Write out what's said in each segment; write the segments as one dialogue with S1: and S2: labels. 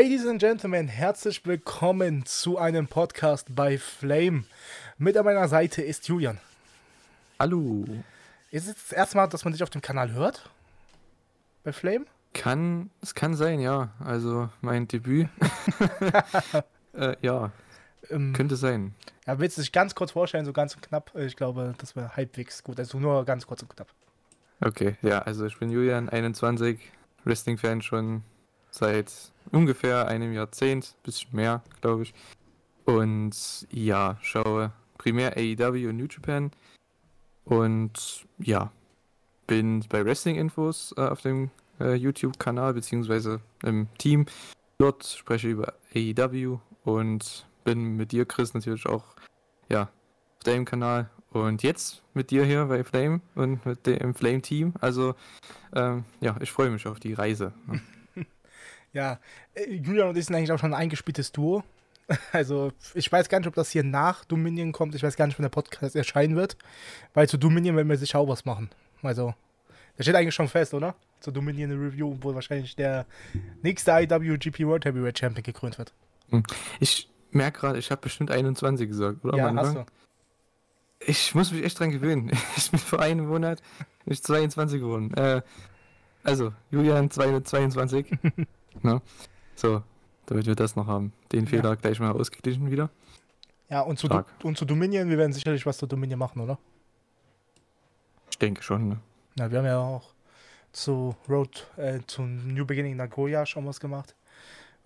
S1: Ladies and Gentlemen, herzlich willkommen zu einem Podcast bei Flame. Mit an meiner Seite ist Julian.
S2: Hallo.
S1: Ist es das erste Mal, dass man dich auf dem Kanal hört? Bei Flame?
S2: Kann, es kann sein, ja. Also mein Debüt. äh, ja, ähm, könnte sein.
S1: Ja, willst du dich ganz kurz vorstellen, so ganz knapp? Ich glaube, das wäre halbwegs gut. Also nur ganz kurz und knapp.
S2: Okay, ja, also ich bin Julian, 21, Wrestling-Fan schon seit ungefähr einem Jahrzehnt, bisschen mehr, glaube ich. Und ja, schaue primär AEW und New Japan. Und ja, bin bei Wrestling-Infos äh, auf dem äh, YouTube-Kanal beziehungsweise im Team. Dort spreche ich über AEW und bin mit dir, Chris, natürlich auch ja, auf deinem Kanal und jetzt mit dir hier bei Flame und mit dem Flame-Team. Also ähm, ja, ich freue mich auf die Reise.
S1: Ne? Ja, äh, Julian und ich sind eigentlich auch schon ein eingespieltes Duo. Also, ich weiß gar nicht, ob das hier nach Dominion kommt. Ich weiß gar nicht, wann der Podcast erscheinen wird. Weil zu Dominion werden wir sicher auch was machen. Also, der steht eigentlich schon fest, oder? Zu Dominion Review, wo wahrscheinlich der nächste IWGP World Heavyweight Champion gekrönt wird.
S2: Hm. Ich merke gerade, ich habe bestimmt 21 gesagt, oder?
S1: Ja, hast du.
S2: Ich muss mich echt dran gewöhnen. Ich bin vor einem Monat nicht 22 geworden. Äh, also, Julian 222. Ne? So, damit wir das noch haben. Den ja. Fehler gleich mal ausgeglichen wieder.
S1: Ja, und zu, und zu Dominion, wir werden sicherlich was zu Dominion machen, oder?
S2: Ich denke schon, ne?
S1: Na, wir haben ja auch zu Road, äh, zu New Beginning Nagoya schon was gemacht.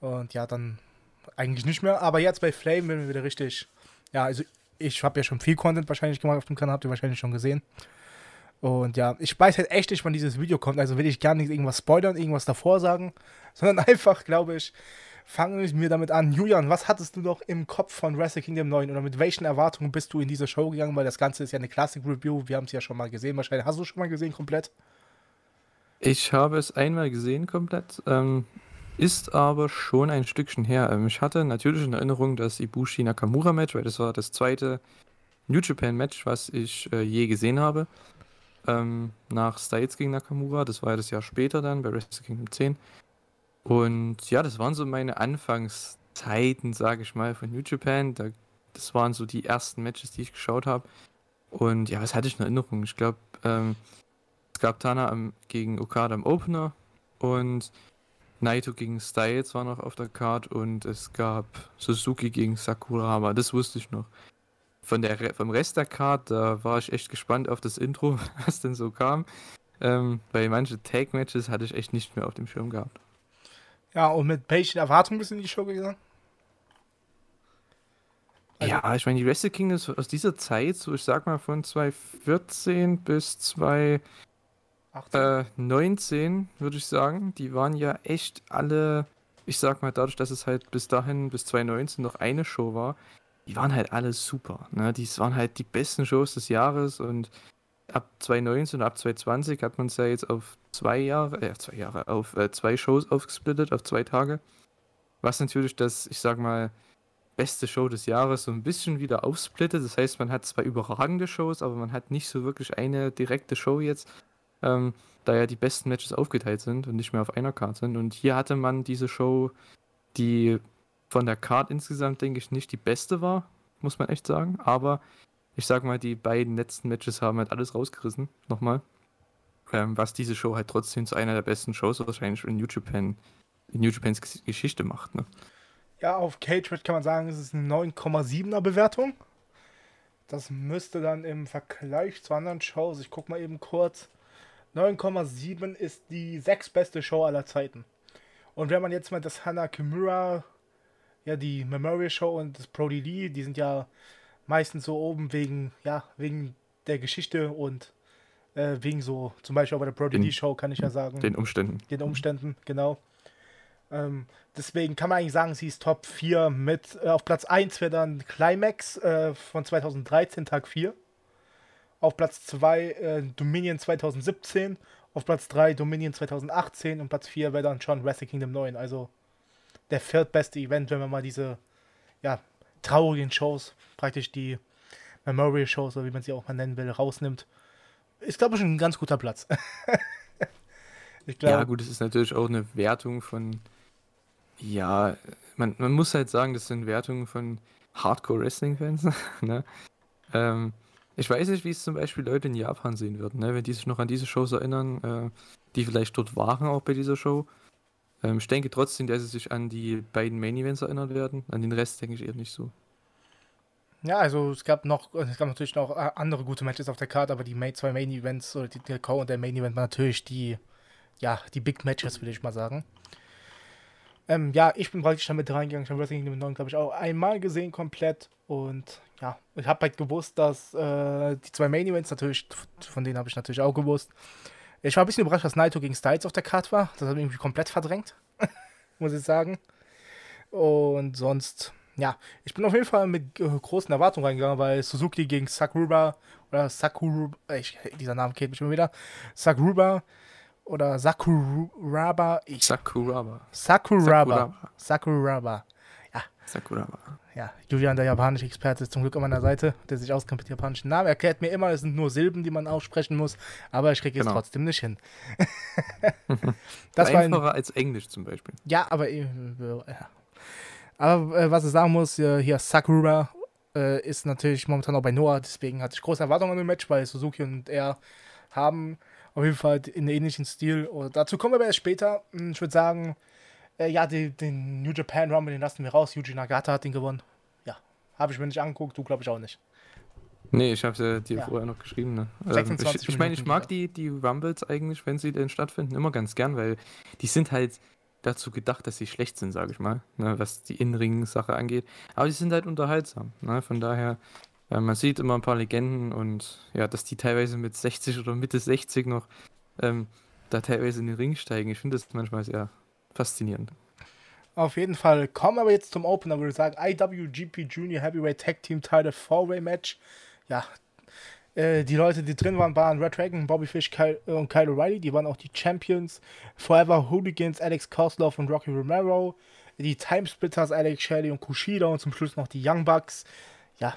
S1: Und ja, dann eigentlich nicht mehr. Aber jetzt bei Flame werden wir wieder richtig. Ja, also ich habe ja schon viel Content wahrscheinlich gemacht auf dem Kanal, habt ihr wahrscheinlich schon gesehen. Und ja, ich weiß halt echt nicht, wann dieses Video kommt. Also will ich gar nicht irgendwas spoilern, irgendwas davor sagen, sondern einfach, glaube ich, fangen wir damit an. Julian, was hattest du noch im Kopf von Wrestle Kingdom 9 oder mit welchen Erwartungen bist du in diese Show gegangen? Weil das Ganze ist ja eine Classic Review. Wir haben es ja schon mal gesehen. Wahrscheinlich hast du es schon mal gesehen komplett?
S2: Ich habe es einmal gesehen komplett. Ähm, ist aber schon ein Stückchen her. Ähm, ich hatte natürlich in Erinnerung das Ibushi Nakamura Match, weil das war das zweite New Japan Match, was ich äh, je gesehen habe ähm, nach Styles gegen Nakamura. Das war ja das Jahr später dann bei Wrestle Kingdom 10. Und ja, das waren so meine Anfangszeiten, sage ich mal, von New Japan. Da, das waren so die ersten Matches, die ich geschaut habe. Und ja, was hatte ich in Erinnerung? Ich glaube, ähm, es gab Tana am, gegen Okada im Opener und Naito gegen Styles war noch auf der Card und es gab Suzuki gegen Sakurama. Das wusste ich noch von der, vom Rest der Card, da war ich echt gespannt auf das Intro, was denn so kam. Ähm, weil manche Tag-Matches hatte ich echt nicht mehr auf dem Schirm gehabt.
S1: Ja, und mit welchen Erwartungen bist du in die Show gegangen?
S2: Also ja, ich meine, die Wrestle Kingdoms aus dieser Zeit, so ich sag mal von 2014 bis 2019, äh, würde ich sagen, die waren ja echt alle, ich sag mal, dadurch, dass es halt bis dahin, bis 2019 noch eine Show war, die waren halt alle super. Ne? Die waren halt die besten Shows des Jahres und ab 2019 und ab 2020 hat man es ja jetzt auf zwei Jahre, äh, zwei Jahre, auf äh, zwei Shows aufgesplittet, auf zwei Tage. Was natürlich das, ich sag mal, beste Show des Jahres so ein bisschen wieder aufsplittet. Das heißt, man hat zwei überragende Shows, aber man hat nicht so wirklich eine direkte Show jetzt, ähm, da ja die besten Matches aufgeteilt sind und nicht mehr auf einer Karte sind. Und hier hatte man diese Show, die von der Card insgesamt, denke ich, nicht die beste war, muss man echt sagen. Aber ich sag mal, die beiden letzten Matches haben halt alles rausgerissen, nochmal. Ähm, was diese Show halt trotzdem zu einer der besten Shows wahrscheinlich in New Japan, in New Japans Geschichte macht. Ne?
S1: Ja, auf Cage kann man sagen, es ist eine 9,7er Bewertung. Das müsste dann im Vergleich zu anderen Shows, ich guck mal eben kurz, 9,7 ist die sechstbeste Show aller Zeiten. Und wenn man jetzt mal das Hana Kimura ja die Memorial Show und das Brody Lee, die sind ja meistens so oben wegen, ja, wegen der Geschichte und äh, wegen so, zum Beispiel auch bei der Brody Lee Show kann ich ja sagen.
S2: Den Umständen.
S1: Den Umständen, genau. Ähm, deswegen kann man eigentlich sagen, sie ist Top 4 mit, äh, auf Platz 1 wäre dann Climax äh, von 2013, Tag 4. Auf Platz 2 äh, Dominion 2017. Auf Platz 3 Dominion 2018 und Platz 4 wäre dann schon Wrestle Kingdom 9. Also der viertbeste Event, wenn man mal diese ja, traurigen Shows, praktisch die Memorial Shows, oder wie man sie auch mal nennen will, rausnimmt. Ist, glaube ich, ein ganz guter Platz.
S2: glaub, ja, gut, es ist natürlich auch eine Wertung von Ja, man, man muss halt sagen, das sind Wertungen von Hardcore-Wrestling-Fans. ne? ähm, ich weiß nicht, wie es zum Beispiel Leute in Japan sehen würden, ne? wenn die sich noch an diese Shows erinnern, äh, die vielleicht dort waren auch bei dieser Show. Ähm, ich denke trotzdem, dass sie sich an die beiden Main Events erinnern werden. An den Rest denke ich eher nicht so.
S1: Ja, also es gab noch, es gab natürlich noch äh, andere gute Matches auf der Karte, aber die Main, zwei Main Events oder die, der Co und der Main Event waren natürlich die, ja, die Big Matches, würde ich mal sagen. Ähm, ja, ich bin praktisch damit reingegangen. Ich habe Wrestling Kingdom 9, glaube ich, auch einmal gesehen komplett. Und ja, ich habe halt gewusst, dass äh, die zwei Main Events natürlich, von denen habe ich natürlich auch gewusst. Ich war ein bisschen überrascht, dass Naito gegen Styles auf der Karte war. Das hat mich irgendwie komplett verdrängt, muss ich sagen. Und sonst, ja, ich bin auf jeden Fall mit äh, großen Erwartungen reingegangen, weil Suzuki gegen Sakuruba oder Sakuruba, ich, dieser Name kennt mich immer wieder, Sakuruba oder Sakuraba. Ich,
S2: Sakuraba.
S1: Sakuraba. Sakuraba. Ja.
S2: Sakuraba.
S1: Ja, Julian, der japanische Experte, ist zum Glück an meiner Seite, der sich auskennt mit japanischen Namen. Er erklärt mir immer, es sind nur Silben, die man aussprechen muss, aber ich kriege es
S2: Genau.
S1: trotzdem nicht hin.
S2: Das
S1: war ein,
S2: Einfacher als Englisch zum Beispiel.
S1: Ja, aber. äh, ja. Aber äh, was ich sagen muss, äh, hier Sakura äh, ist natürlich momentan auch bei Noah, deswegen hatte ich große Erwartungen an dem Match, weil Suzuki und er haben auf jeden Fall einen ähnlichen Stil. Und dazu kommen wir aber erst später. Hm, Ich würde sagen, äh, ja, die, den New Japan Rumble, den lassen wir raus. Yuji Nagata hat den gewonnen. Ja, habe ich mir nicht angeguckt, du glaube ich auch nicht.
S2: Nee, ich habe dir
S1: Ja.
S2: vorher noch geschrieben. Ne? Ähm,
S1: 26
S2: ich ich meine, ich mag die, die Rumbles eigentlich, wenn sie denn stattfinden, immer ganz gern, weil die sind halt dazu gedacht, dass sie schlecht sind, sage ich mal, ne, was die Innenring-Sache angeht. Aber die sind halt unterhaltsam. Ne? Von daher, äh, man sieht immer ein paar Legenden und ja, dass die teilweise mit 60 oder Mitte 60 noch ähm, da teilweise in den Ring steigen. Ich finde das manchmal sehr faszinierend.
S1: Auf jeden Fall kommen wir jetzt zum Opener, würde ich sagen. IWGP Junior Heavyweight Tag Team Title 4-Way Match. Ja, äh, die Leute, die drin waren, waren Red Dragon, Bobby Fish Kyle, äh, und Kyle O'Reilly. Die waren auch die Champions. Forever Hooligans, Alex Kozlov und Rocky Romero. Die Timesplitters, Alex Shelley und Kushida. Und zum Schluss noch die Young Bucks. Ja,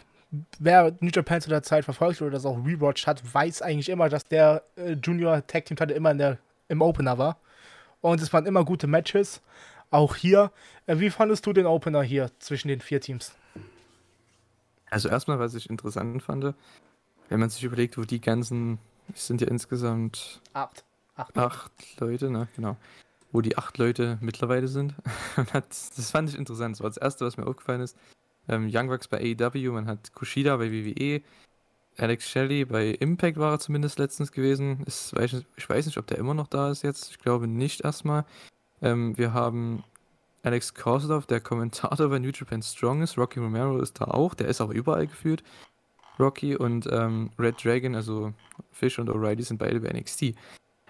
S1: wer New Japan zu der Zeit verfolgt oder das auch rewatcht hat, weiß eigentlich immer, dass der äh, Junior Tag Team Title immer der, im Opener war. Und es waren immer gute Matches. Auch hier. Äh, wie fandest du den Opener hier zwischen den vier Teams?
S2: Also erstmal, was ich interessant fand, wenn man sich überlegt, wo die ganzen, es sind ja insgesamt
S1: Acht. Acht.
S2: acht Leute, ne, genau, wo die acht Leute mittlerweile sind. Das fand ich interessant. Das war das Erste, was mir aufgefallen ist. Ähm, Young Bucks bei AEW, man hat Kushida bei WWE, Alex Shelley bei Impact war er zumindest letztens gewesen. Ist, ich weiß nicht, ob der immer noch da ist jetzt. Ich glaube nicht erstmal. Ähm, wir haben Alex Korsdorf, der Kommentator bei New Japan Strong ist. Rocky Romero ist da auch. Der ist auch überall geführt. Rocky und ähm, Red Dragon, also Fish und O'Reilly sind beide bei NXT.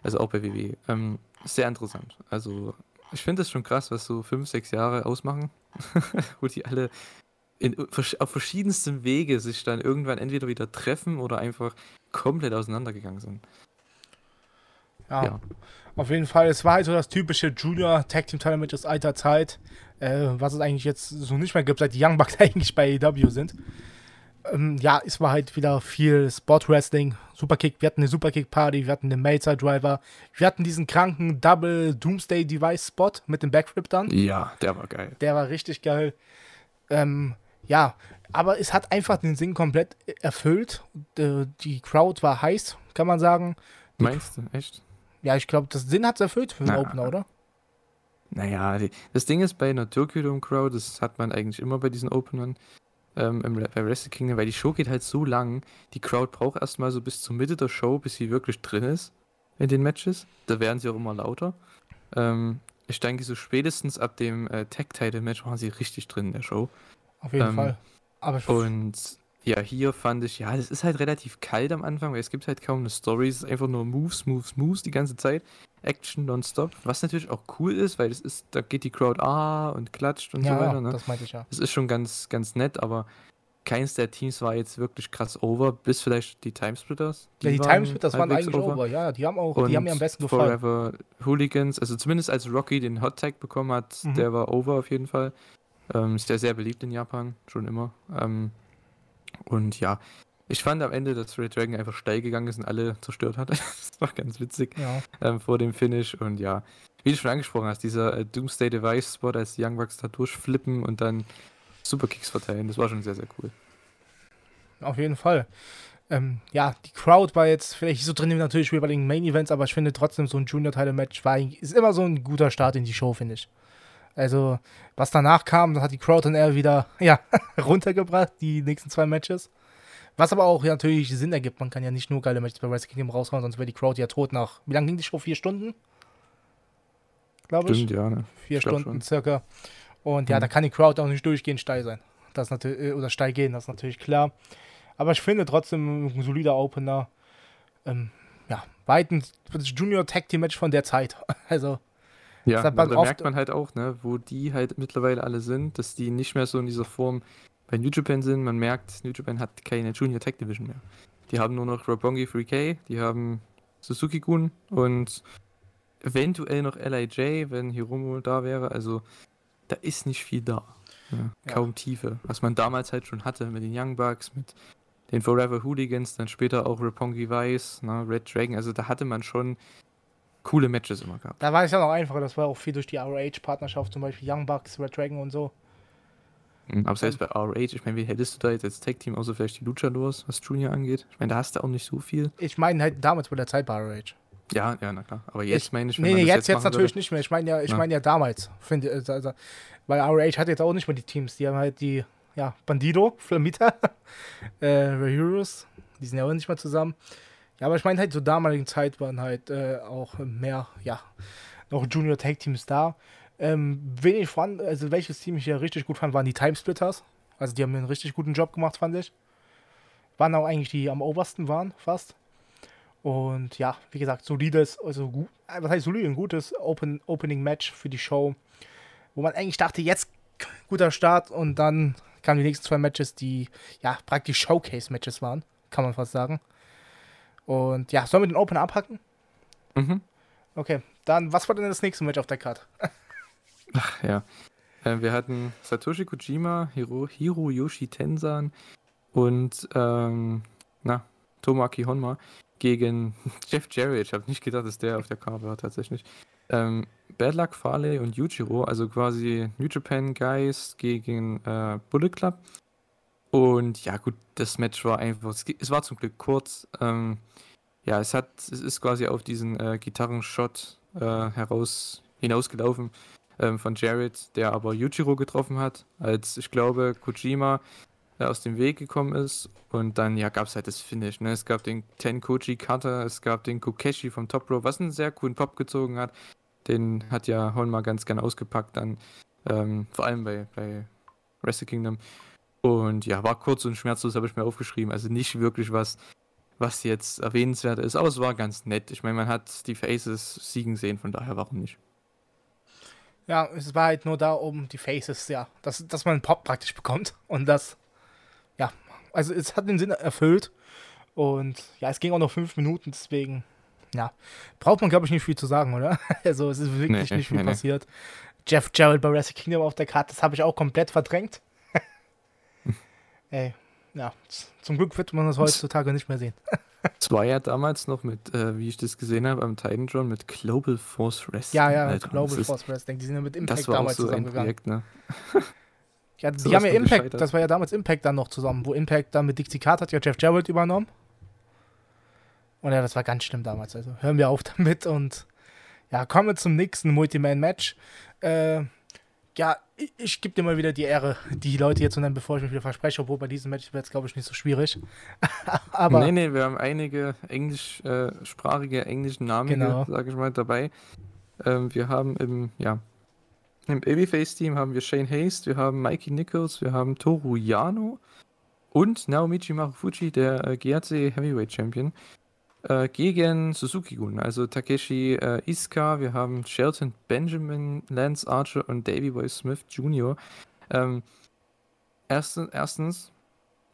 S2: Also auch bei WWE. Ähm, sehr interessant. Also ich finde es schon krass, was so fünf, sechs Jahre ausmachen, wo die alle in, auf verschiedenstem Wege sich dann irgendwann entweder wieder treffen oder einfach komplett auseinandergegangen sind.
S1: Ja,
S2: Ja.
S1: Auf jeden Fall. Es war halt so das typische Junior Tag Team Match aus alter Zeit. Äh, was es eigentlich jetzt so nicht mehr gibt, seit die Young Bucks eigentlich bei AEW sind. Ähm, ja, es war halt wieder viel Spot Wrestling, Superkick. Wir hatten eine Superkick Party, wir hatten den Meltzer Driver, wir hatten diesen kranken Double Doomsday Device Spot mit dem Backflip dann.
S2: Ja, der war geil.
S1: Der war richtig geil. Ähm, ja, aber es hat einfach den Sinn komplett erfüllt. Die, die Crowd war heiß, kann man sagen.
S2: Meinst du? Echt?
S1: Ja, ich glaube, das Sinn hat es erfüllt für den
S2: Na.
S1: Opener, oder?
S2: Naja, die, das Ding ist bei einer Tokyo Dome Crowd, das hat man eigentlich immer bei diesen Openern ähm, im, bei Wrestle Kingdom, weil die Show geht halt so lang, die Crowd braucht erstmal so bis zur Mitte der Show, bis sie wirklich drin ist in den Matches. Da werden sie auch immer lauter. Ähm, ich denke, so spätestens ab dem äh, Tag-Title-Match waren sie richtig drin in der Show.
S1: Auf jeden
S2: Ähm,
S1: Fall. Aber ich-
S2: Und ja, hier fand ich, ja, das ist halt relativ kalt am Anfang, weil es gibt halt kaum eine Story, es ist einfach nur Moves, Moves, Moves die ganze Zeit. Action nonstop, was natürlich auch cool ist, weil es ist, da geht die Crowd ah und klatscht und
S1: ja,
S2: so weiter, ne?
S1: das meinte ich ja.
S2: Das ist schon ganz, ganz nett, aber keins der Teams war jetzt wirklich krass over, bis vielleicht die Timesplitters.
S1: Ja, die Timesplitters waren eigentlich over. Ja, die haben auch,
S2: Und
S1: die haben mir am besten gefallen.
S2: Forever Hooligans, also zumindest als Rocky den Hot Tag bekommen hat,
S1: Mhm.
S2: der war over auf jeden Fall. Ähm, ist ja sehr beliebt in Japan, schon immer. Ähm, und ja, Ich fand am Ende, dass Red Dragon einfach steil gegangen ist und alle zerstört hat. das war ganz witzig
S1: Ja.
S2: ähm, vor dem Finish. Und ja, wie du schon angesprochen hast, dieser äh, Doomsday Device Spot, als Young Bucks da durchflippen und dann Superkicks verteilen, das war schon sehr, sehr cool.
S1: Auf jeden Fall. Ähm, ja, die Crowd war jetzt vielleicht so drin wie natürlich wie bei den Main Events, aber ich finde trotzdem so ein Junior-Title-Match ist immer so ein guter Start in die Show, finde ich. Also, was danach kam, das hat die Crowd dann eher wieder, ja, runtergebracht, die nächsten zwei Matches. Was aber auch ja, natürlich Sinn ergibt. Man kann ja nicht nur geile Matches bei Wrestle Kingdom raushauen, sonst wäre die Crowd ja tot nach. Wie lange ging die Show? Vier Stunden? Glaube ich.
S2: Stimmt, ja. Ne?
S1: Vier
S2: Ich
S1: Stunden
S2: schon.
S1: circa. Und ja,
S2: Mhm.
S1: da kann die Crowd auch nicht durchgehend steil sein. Das ist natürlich, äh, oder steil gehen, das ist natürlich klar. Aber ich finde trotzdem ein solider Opener. Ähm, ja, weit ein das Junior Tag Team Match von der Zeit. Also,
S2: Ja,
S1: Das hat
S2: und
S1: man
S2: da merkt man halt auch, ne, wo die halt mittlerweile alle sind, dass die nicht mehr so in dieser Form bei New Japan sind. Man merkt, New Japan hat keine Junior Tech Division mehr. Die haben nur noch Roppongi 3K, die haben Suzuki-Gun und eventuell noch LIJ, wenn Hiromu da wäre. Also da ist nicht viel da. Ja,
S1: Ja.
S2: kaum Tiefe. Was man damals halt schon hatte mit den Young Bucks, mit den Forever Hooligans, dann später auch Roppongi Vice, ne, Red Dragon. Also da hatte man schon coole Matches immer gehabt.
S1: da war es ja noch einfacher. Das war auch viel durch die ROH-Partnerschaft, zum Beispiel Young Bucks, Red Dragon und so.
S2: Mhm, Aber selbst bei ROH, ich meine, wie hättest du da jetzt als Tag-Team, außer vielleicht die Luchadors, was Junior angeht? Ich meine, da hast du auch nicht so viel.
S1: Ich meine halt damals bei der Zeit bei ROH.
S2: Ja, ja, na klar. Aber jetzt meine ich, wenn
S1: Nee, nee, jetzt, jetzt
S2: machen
S1: natürlich
S2: würde-
S1: nicht mehr. Ich meine ja, ich
S2: Ja.
S1: meine ja damals. Finde, also, also, weil ROH hat jetzt auch nicht mehr die Teams. Die haben halt die, ja, Bandido, Flamita, äh, Heroes. Die sind ja auch nicht mehr zusammen. Ja, aber ich meine halt zur damaligen Zeit waren halt äh, auch mehr, ja, noch Junior Tag Teams da. Ähm, wen ich fand, also welches Team ich ja richtig gut fand, waren die Timesplitters. Also die haben einen richtig guten Job gemacht, fand ich. Waren auch eigentlich die die am obersten waren, fast. Und ja, wie gesagt, solides, also gut, äh, was heißt solid, ein gutes Open, Opening Match für die Show, wo man eigentlich dachte, jetzt guter Start und dann kamen die nächsten zwei Matches, die ja praktisch Showcase-Matches waren, kann man fast sagen. Und ja, sollen wir den Open abhacken?
S2: Mhm.
S1: Okay, dann, was war denn das nächste Match auf der Card?
S2: Ach, ja. Äh, wir hatten Satoshi Kojima, Hiro, Hiroyoshi Tensan und, ähm, na, Tomoaki Honma gegen Jeff Jarrett. Ich habe nicht gedacht, dass der auf der Karte war, tatsächlich. Ähm, Bad Luck Farley und Yujiro, also quasi New Japan Guys gegen äh, Bullet Club. Und ja, gut, das Match war einfach, es, war zum Glück kurz. Ähm, ja, es hat, es ist quasi auf diesen äh, Gitarrenshot äh, heraus hinausgelaufen ähm, von Jared, der aber Yujiro getroffen hat, als ich glaube Kojima äh, aus dem Weg gekommen ist. Und dann ja gab es halt das Finish. Ne? Es gab den Tenkoji Cutter, es gab den Kokeshi vom Top Row, was einen sehr coolen Pop gezogen hat. Den hat ja Honma ganz gern ausgepackt dann, ähm, vor allem bei, bei Wrestle Kingdom. Und ja, war kurz und schmerzlos, habe ich mir aufgeschrieben. Also nicht wirklich was, was jetzt erwähnenswert ist, aber es war ganz nett. Ich meine, man hat die Faces siegen sehen, von daher warum nicht?
S1: Ja, es war halt nur da, um die Faces, ja, dass, dass man einen Pop praktisch bekommt. Und das, ja, also es hat den Sinn erfüllt. Und ja, es ging auch noch fünf Minuten, deswegen, ja, braucht man, glaube ich, nicht viel zu sagen, oder? Also es ist wirklich
S2: Nee,
S1: nicht viel
S2: nee, nee.
S1: passiert. Jeff Jarrett bei Wrestle Kingdom auf der Karte, das habe ich auch komplett verdrängt. Ey, ja, zum Glück wird man das heutzutage nicht mehr sehen.
S2: Es war ja damals noch mit, äh, wie ich das gesehen habe, am Titan John mit Global Force Wrestling.
S1: Ja, ja,
S2: Alter,
S1: Global
S2: das ist-
S1: Force Wrestling, die sind ja mit Impact
S2: Das war auch
S1: damals
S2: so ein
S1: zusammengegangen.
S2: Projekt, ne?
S1: Ja, die
S2: So
S1: haben ja Impact,
S2: gescheitert.
S1: das war ja damals Impact dann noch zusammen, wo Impact dann mit Dixie Carter hat ja Jeff Jarrett übernommen. Und ja, das war ganz schlimm damals. Also hören wir auf damit und ja, kommen wir zum nächsten Multiman-Match. Äh, ja, ich, ich gebe dir mal wieder die Ehre, die Leute hier zu nennen, bevor ich mich wieder verspreche, obwohl bei diesem Match wird es, glaube ich, nicht so schwierig. Aber
S2: nee, nee, wir haben einige englischsprachige englische Namen,
S1: Genau.
S2: sage ich mal, dabei. Ähm, wir haben im, ja, im Babyface-Team haben wir Shane Haste, wir haben Mikey Nichols, wir haben Toru Yano und Naomichi Marufuji, der äh, GHC Heavyweight Champion, äh, gegen Suzuki-Gun, also Takeshi äh, Iska, wir haben Shelton Benjamin, Lance Archer und Davey Boy Smith Jr. Ähm, erstens, erstens,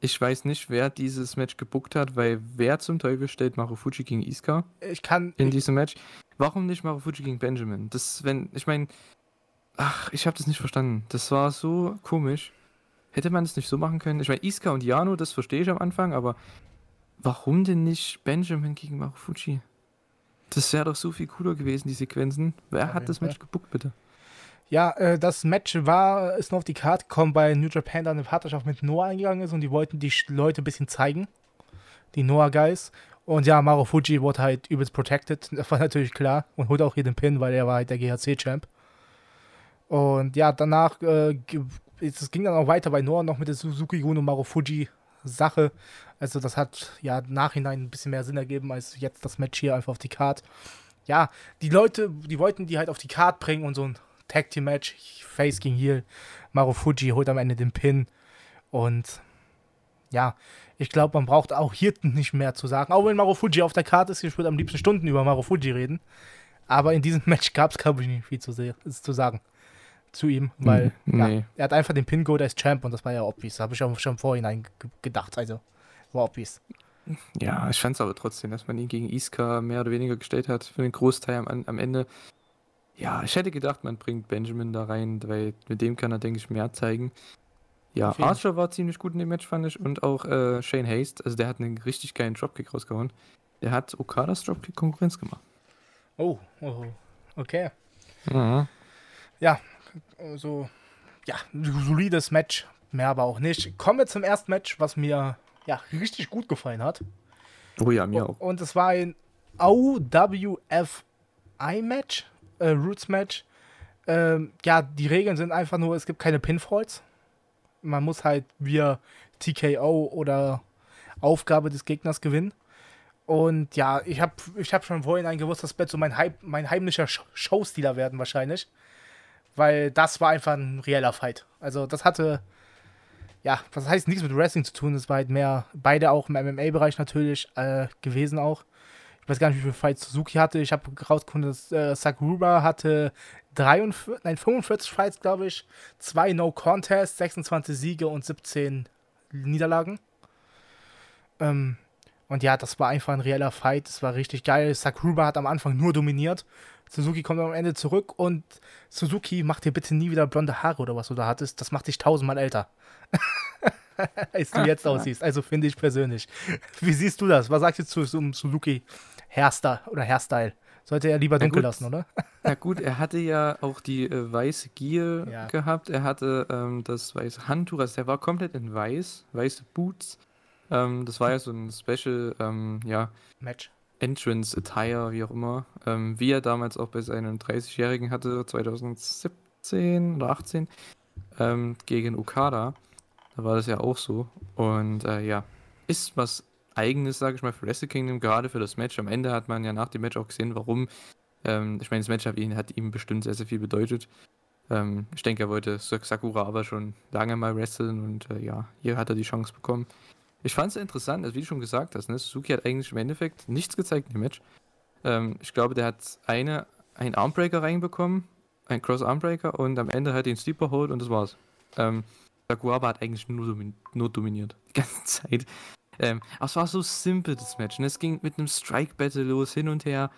S2: ich weiß nicht, wer dieses Match gebuckt hat, weil wer zum Teufel stellt Marufuji gegen Iska
S1: ich kann.
S2: in diesem Match? Warum nicht Marufuji gegen Benjamin? Das, wenn, ich meine, ach, ich habe das nicht verstanden. Das war so komisch. Hätte man es nicht so machen können? Ich meine, Iska und Jano, das verstehe ich am Anfang, aber warum denn nicht Benjamin gegen Marufuji? Das wäre doch so viel cooler gewesen, die Sequenzen. Wer
S1: Auf
S2: hat das Match
S1: Fall.
S2: gebuckt, bitte?
S1: Ja, äh, das Match war, ist nur auf die Karte gekommen, weil New Japan da eine Partnerschaft mit Noah eingegangen ist und die wollten die Leute ein bisschen zeigen. Die Noah Guys. Und ja, Maru Fuji wurde halt übelst protected. Das war natürlich klar. Und holt auch hier den Pin, weil er war halt der GHC-Champ. Und ja, danach, äh, es ging dann auch weiter bei Noah noch mit der Suzuki-Gun und Maru Fuji-Sache. Also das hat ja im Nachhinein ein bisschen mehr Sinn ergeben, als jetzt das Match hier einfach auf die Card. Ja, die Leute, die wollten die halt auf die Card bringen und so ein Tag Team Match, Face gegen Heel. Marufuji holt am Ende den Pin. Und ja, ich glaube, man braucht auch hier nicht mehr zu sagen. Auch wenn Marufuji auf der Karte ist, ich würde am liebsten Stunden über Marufuji reden. Aber in diesem Match gab es, glaube ich, nicht viel zu, zu sagen zu ihm, weil
S2: Hm,
S1: ja,
S2: nee.
S1: er hat einfach den Pin geholt als Champ und das war ja obvious. Habe ich auch schon vorhinein ge- gedacht. Also, war obvious.
S2: Ja, ich fand es aber trotzdem, dass man ihn gegen Iska mehr oder weniger gestellt hat für den Großteil am, am Ende. Ja, ich hätte gedacht, man bringt Benjamin da rein, weil mit dem kann er, denke ich, mehr zeigen. Ja, Archer war ziemlich gut in dem Match, fand ich. Und auch äh, Shane Haste, also der hat einen richtig geilen Dropkick rausgehauen. Der hat Okadas Dropkick Konkurrenz gemacht.
S1: Oh, oh, okay.
S2: Mhm.
S1: Also, ja, solides Match, mehr aber auch nicht. Kommen wir zum ersten Match, was mir ja richtig gut gefallen hat.
S2: Oh ja, mir auch.
S1: Und es war ein OWFI-Match, äh, Roots-Match. Ähm, ja, die Regeln sind einfach nur, es gibt keine Pinfalls. Man muss halt via TKO oder Aufgabe des Gegners gewinnen. Und ja, ich habe ich hab schon vorhin gewusst, das wird so mein, Heim, mein heimlicher Sh- Showstealer werden wahrscheinlich. Weil das war einfach ein reeller Fight. Also das hatte, ja, was heißt nichts mit Wrestling zu tun. Es war halt mehr, beide auch im MMA-Bereich natürlich äh, gewesen auch. Ich weiß gar nicht, wie viele Fights Suzuki hatte. Ich habe rausgefunden, dass äh, Sakuraba hatte 43, nein, 45 Fights, glaube ich. Zwei No-Contest, 26 Siege und 17 Niederlagen. Ähm, und ja, das war einfach ein reeller Fight. Das war richtig geil. Sakuraba hat am Anfang nur dominiert. Suzuki kommt am Ende zurück und Suzuki, mach dir bitte nie wieder blonde Haare oder was du da hattest. Das macht dich tausendmal älter. Als du jetzt aussiehst. Also finde ich persönlich. Wie siehst du das? Was sagst du zu zum Suzuki Hairstyle oder Hairstyle? Sollte er lieber dunkel lassen, oder?
S2: Na gut, er hatte ja auch die äh, weiße Gier
S1: Ja.
S2: gehabt. Er hatte ähm, das weiße Handtuch, also der war komplett in weiß, weiße Boots. Ähm, das war ja so ein Special, ähm, ja,
S1: Match.
S2: Entrance Attire, wie auch immer. Ähm, wie er damals auch bei seinem 30-Jährigen hatte, 2017 oder 18, ähm, gegen Okada. Da war das ja auch so. Und äh, ja, ist was Eigenes, sage ich mal, für Wrestle Kingdom, gerade für das Match. Am Ende hat man ja nach dem Match auch gesehen, warum. Ähm, ich meine, das Match hat ihm, hat ihm bestimmt sehr, sehr viel bedeutet. Ähm, ich denke, er wollte Sak- Sakura aber schon lange mal wresteln und äh, ja, hier hat er die Chance bekommen. Ich fand es interessant, also wie du schon gesagt hast, ne, Suzuki hat eigentlich im Endeffekt nichts gezeigt dem Match. Ähm, ich glaube, der hat eine, einen Armbreaker reinbekommen, einen Cross-Armbreaker und am Ende hat er den Sleeper Hold und das war's. Ähm, Sakuraba hat eigentlich nur, nur dominiert, die ganze Zeit. Ähm, aber es war so simpel, das Match. Ne? Es ging mit einem Strike-Battle los, hin und her.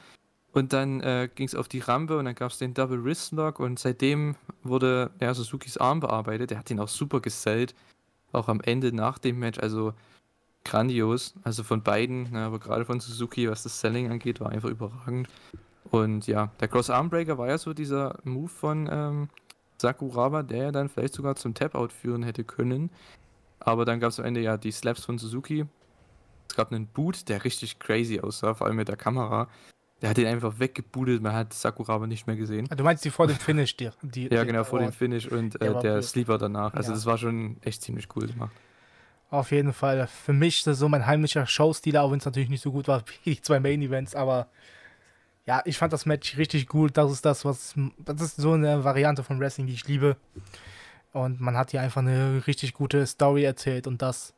S2: Und dann äh, ging es auf die Rampe und dann gab es den Double Wrist Lock und seitdem wurde ja, Suzukis Arm bearbeitet. Der hat ihn auch super gesellt. Auch am Ende nach dem Match, also grandios. Also von beiden, ne, aber gerade von Suzuki, was das Selling angeht, war einfach überragend. Und ja, der Cross Armbreaker war ja so dieser Move von ähm, Sakuraba, der ja dann vielleicht sogar zum Tap-Out führen hätte können. Aber dann gab es am Ende ja die Slaps von Suzuki. Es gab einen Boot, der richtig crazy aussah, vor allem mit der Kamera. Der hat ihn einfach weggebootet, man hat Sakuraba nicht mehr gesehen.
S1: Ah, Du meinst die vor dem Finish, die, die
S2: Ja, genau, vor dem Finish und
S1: der
S2: äh, der
S1: blöd.
S2: Sleeper danach. Also
S1: Ja.
S2: das war schon echt ziemlich cool gemacht.
S1: Auf jeden Fall. Für mich ist das so mein heimlicher Showstealer, auch wenn es natürlich nicht so gut war wie die zwei Main Events, aber ja, ich fand das Match richtig gut. Das ist das, was. Das ist so eine Variante von Wrestling, die ich liebe. Und man hat hier einfach eine richtig gute Story erzählt und das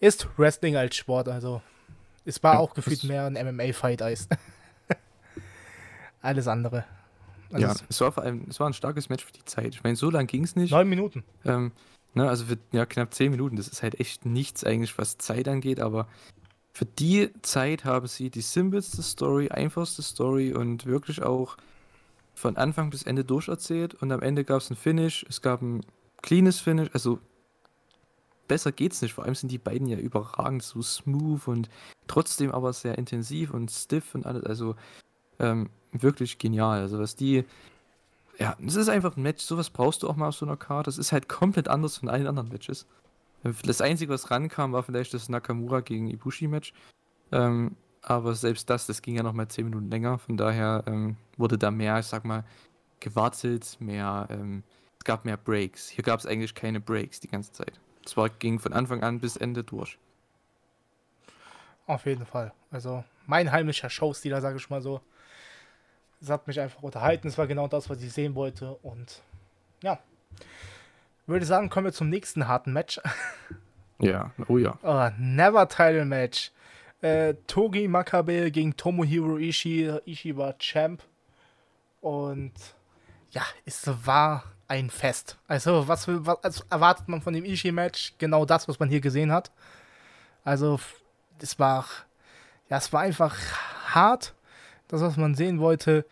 S1: ist Wrestling als Sport. Also, es war
S2: Ja,
S1: auch gefühlt mehr ein MMA-Fight als alles andere. Also
S2: ja,
S1: es-
S2: es war vor allem, es war ein starkes Match für die Zeit. Ich meine, so lang ging es nicht.
S1: neun Minuten.
S2: Ähm, ne, also für ja, knapp 10 Minuten, das ist halt echt nichts eigentlich, was Zeit angeht, aber für die Zeit haben sie die simpelste Story, einfachste Story und wirklich auch von Anfang bis Ende durcherzählt und am Ende gab es ein Finish, es gab ein cleanes Finish, also besser geht's nicht. Vor allem sind die beiden ja überragend so smooth und trotzdem aber sehr intensiv und stiff und alles. Also ähm, wirklich genial. Also was die. Ja, es ist einfach ein Match, sowas brauchst du auch mal auf so einer Karte. Das ist halt komplett anders von allen anderen Matches. Das Einzige, was rankam, war vielleicht das Nakamura gegen Ibushi-Match. Ähm, aber selbst das, das ging ja noch mal 10 Minuten länger. Von daher ähm, wurde da mehr, ich sag mal, gewartet, mehr, ähm, es gab mehr Breaks. Hier gab es eigentlich keine Breaks die ganze Zeit. Es war, ging von Anfang an bis Ende durch.
S1: Auf jeden Fall. Also mein heimlicher Showstealer, sage ich mal so. Es hat mich einfach unterhalten. Es war genau das, was ich sehen wollte. Und ja, würde sagen, kommen wir zum nächsten harten Match.
S2: Ja, oh ja.
S1: Oh, Never Title Match. Äh, Togi Makabe gegen Tomohiro Ishii. Ishii war Champ. Und ja, es war ein Fest. Also, was, was erwartet man von dem Ishii-Match? Genau das, was man hier gesehen hat. Also, es war, ja, es war einfach hart. Das, was man sehen wollte.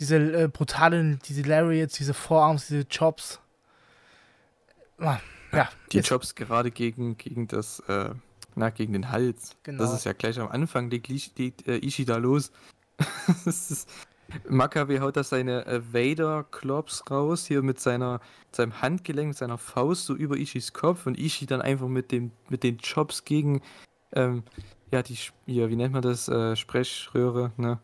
S1: Diese äh, brutalen, diese Lariats, diese Vorarms, diese Chops.
S2: Ah, ja, die Chops gerade gegen, gegen das, äh, na, gegen den Hals. Genau. Das ist ja gleich am Anfang, legt, legt äh, Ishii da los. das ist, Makabe haut da seine äh, Vader-Klops raus, hier mit seiner, seinem Handgelenk, mit seiner Faust so über Ishis Kopf und Ishi dann einfach mit, dem, mit den Chops gegen, ähm, ja, die, ja, wie nennt man das, äh, Sprechröhre, ne?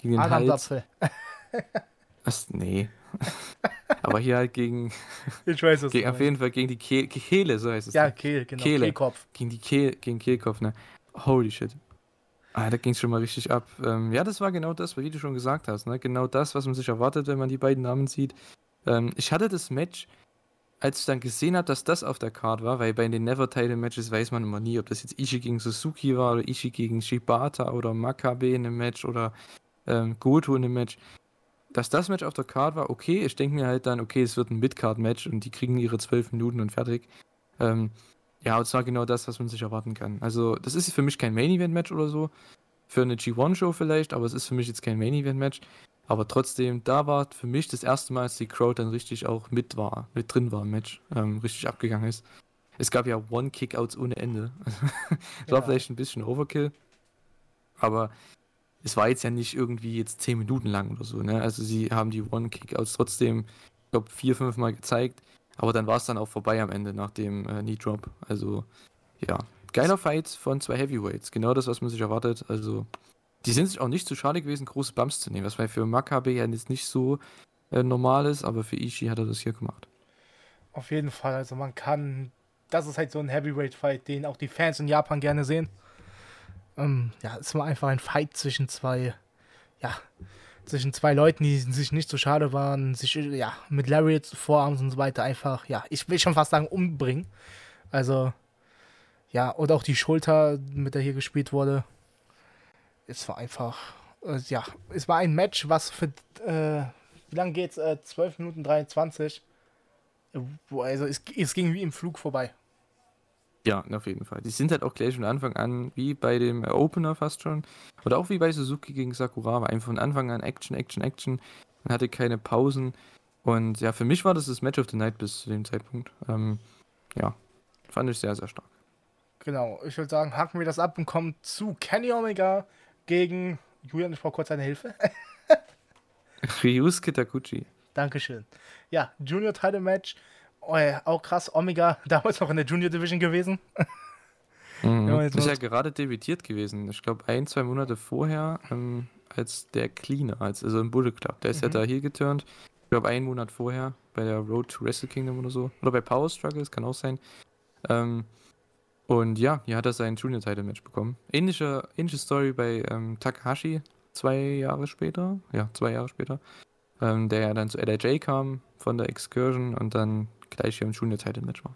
S2: Gegen den Hals. Was? Nee. Aber hier halt gegen.
S1: Ich weiß es.
S2: Gegen, auf jeden Fall gegen die Kehle, Kehle so heißt es.
S1: Ja, ne? Kehl, genau. Kehle.
S2: Kehlkopf. Gegen die Kehl, gegen Kehlkopf, ne? Holy shit. Ah, da ging es schon mal richtig ab. Ähm, ja, das war genau das, wie du schon gesagt hast, ne? Genau das, was man sich erwartet, wenn man die beiden Namen sieht. Ähm, ich hatte das Match, als ich dann gesehen habe, dass das auf der Card war, weil bei den Never-Title-Matches weiß man immer nie, ob das jetzt Ishii gegen Suzuki war oder Ishii gegen Shibata oder Makabe in einem Match oder ähm, Goto in einem Match dass das Match auf der Card war, okay. Ich denke mir halt dann, okay, es wird ein Mid-Card-Match und die kriegen ihre zwölf Minuten und fertig. Ähm, ja, und zwar genau das, was man sich erwarten kann. Also, das ist für mich kein Main-Event-Match oder so. Für eine G1-Show vielleicht, aber es ist für mich jetzt kein Main-Event-Match. Aber trotzdem, da war für mich das erste Mal, als die Crowd dann richtig auch mit war, mit drin war im Match, ähm, richtig abgegangen ist. Es gab ja One-Kickouts ohne Ende. das ja. war vielleicht ein bisschen Overkill. Aber es war jetzt ja nicht irgendwie jetzt zehn Minuten lang oder so, ne? Also sie haben die One-Kickouts trotzdem, ich glaube, vier, fünf Mal gezeigt, aber dann war es dann auch vorbei am Ende nach dem äh, Knee-Drop. Also, ja. Geiler Fight von zwei Heavyweights, genau das, was man sich erwartet. Also, die sind sich auch nicht zu schade gewesen, große Bumps zu nehmen, was für Makabe ja jetzt nicht so äh, normal ist, aber für Ishii hat er das hier gemacht.
S1: Auf jeden Fall, also man kann, das ist halt so ein Heavyweight-Fight, den auch die Fans in Japan gerne sehen. Ähm, ja, es war einfach ein Fight zwischen zwei, ja, zwischen zwei Leuten, die sich nicht so schade waren, sich ja mit Lariats, Vorarms und so weiter einfach, ja, ich will schon fast sagen, umbringen. Also, ja, und auch die Schulter, mit der hier gespielt wurde. Es war einfach, äh, ja, es war ein Match, was für, äh, wie lange geht's? Äh, 12 Minuten 23. Also, es, es ging wie im Flug vorbei.
S2: Ja, auf jeden Fall. Die sind halt auch gleich von Anfang an, wie bei dem Opener fast schon, oder auch wie bei Suzuki gegen Sakuraba, einfach von Anfang an Action, Action, Action. Man hatte keine Pausen. Und ja, für mich war das das Match of the Night bis zu dem Zeitpunkt. Ähm, ja, fand ich sehr, sehr stark.
S1: Genau, ich würde sagen, haken wir das ab und kommen zu Kenny Omega gegen Julian. Ich brauche kurz eine Hilfe.
S2: Ryusuke Takuchi.
S1: Dankeschön. Ja, Junior Title Match Oh, ja, auch krass, Omega, damals noch in der Junior Division gewesen.
S2: Mhm. Ja, ist ja gerade debütiert gewesen. Ich glaube, ein, zwei Monate vorher ähm, als der Cleaner, als, also im Bullet Club. Der ist mhm. ja da hier geturnt. Ich glaube, einen Monat vorher bei der Road to Wrestle Kingdom oder so. Oder bei Power Struggles, kann auch sein. Ähm, und ja, hier hat er sein Junior Title Match bekommen. Ähnliche, ähnliche Story bei ähm, Takahashi, zwei Jahre später. Ja, zwei Jahre später. Ähm, der ja dann zu LIJ kam von der Excursion und dann gleich hier im Junior Title Match war.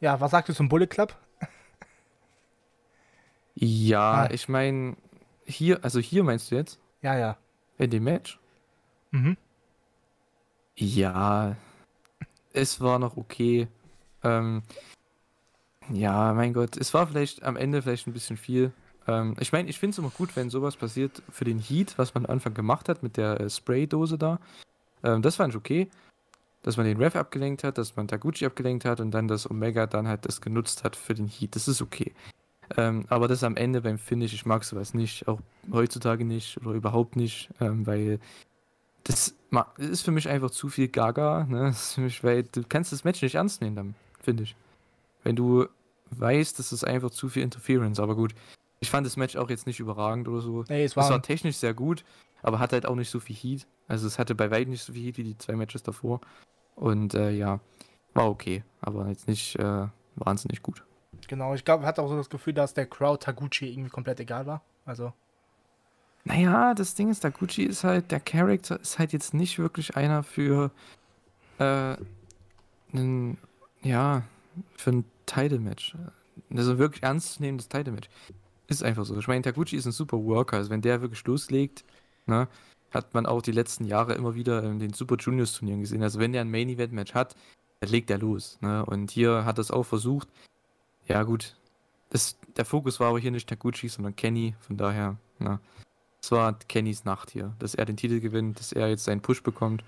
S1: Ja, was sagst du zum Bullet Club?
S2: ja, ah. ich meine, hier, also hier meinst du jetzt?
S1: Ja, ja.
S2: In dem Match? Mhm. Ja, es war noch okay. Ähm, ja, mein Gott, es war vielleicht am Ende vielleicht ein bisschen viel. Ähm, ich meine, ich finde es immer gut, wenn sowas passiert für den Heat, was man am Anfang gemacht hat mit der äh, Spraydose da. Ähm, das fand ich okay. Dass man den Ref abgelenkt hat, dass man Taguchi abgelenkt hat und dann das Omega dann halt das genutzt hat für den Heat. Das ist okay. Ähm, aber das am Ende beim Finish, ich mag sowas nicht, auch heutzutage nicht oder überhaupt nicht, ähm, weil das, das, ist für mich einfach zu viel Gaga. Ne? Mich, weil du kannst das Match nicht ernst nehmen, finde ich. Wenn du weißt, das ist einfach zu viel Interference, aber gut. Ich fand das Match auch jetzt nicht überragend oder so.
S1: Nee, es war,
S2: es war technisch sehr gut, aber hat halt auch nicht so viel Heat. Also es hatte bei weitem nicht so viel Heat wie die zwei Matches davor. Und äh, ja, war okay, aber jetzt nicht äh, wahnsinnig gut.
S1: Genau, ich glaube, hat auch so das Gefühl, dass der Crowd Taguchi irgendwie komplett egal war. Also.
S2: Naja, das Ding ist, Taguchi ist halt, der Charakter ist halt jetzt nicht wirklich einer für äh, einen, ja, für ein Title-Match. Also wirklich ernstzunehmendes Title-Match. Ist einfach so. Ich meine, Taguchi ist ein super Worker. Also wenn der wirklich loslegt, ne, hat man auch die letzten Jahre immer wieder in den Super Juniors Turnieren gesehen. Also wenn der ein Main Event Match hat, dann legt er los. Ne? Und hier hat er es auch versucht. Ja gut, das, der Fokus war aber hier nicht Taguchi, sondern Kenny. Von daher, ne? es war Kennys Nacht hier, dass er den Titel gewinnt, dass er jetzt seinen Push bekommt.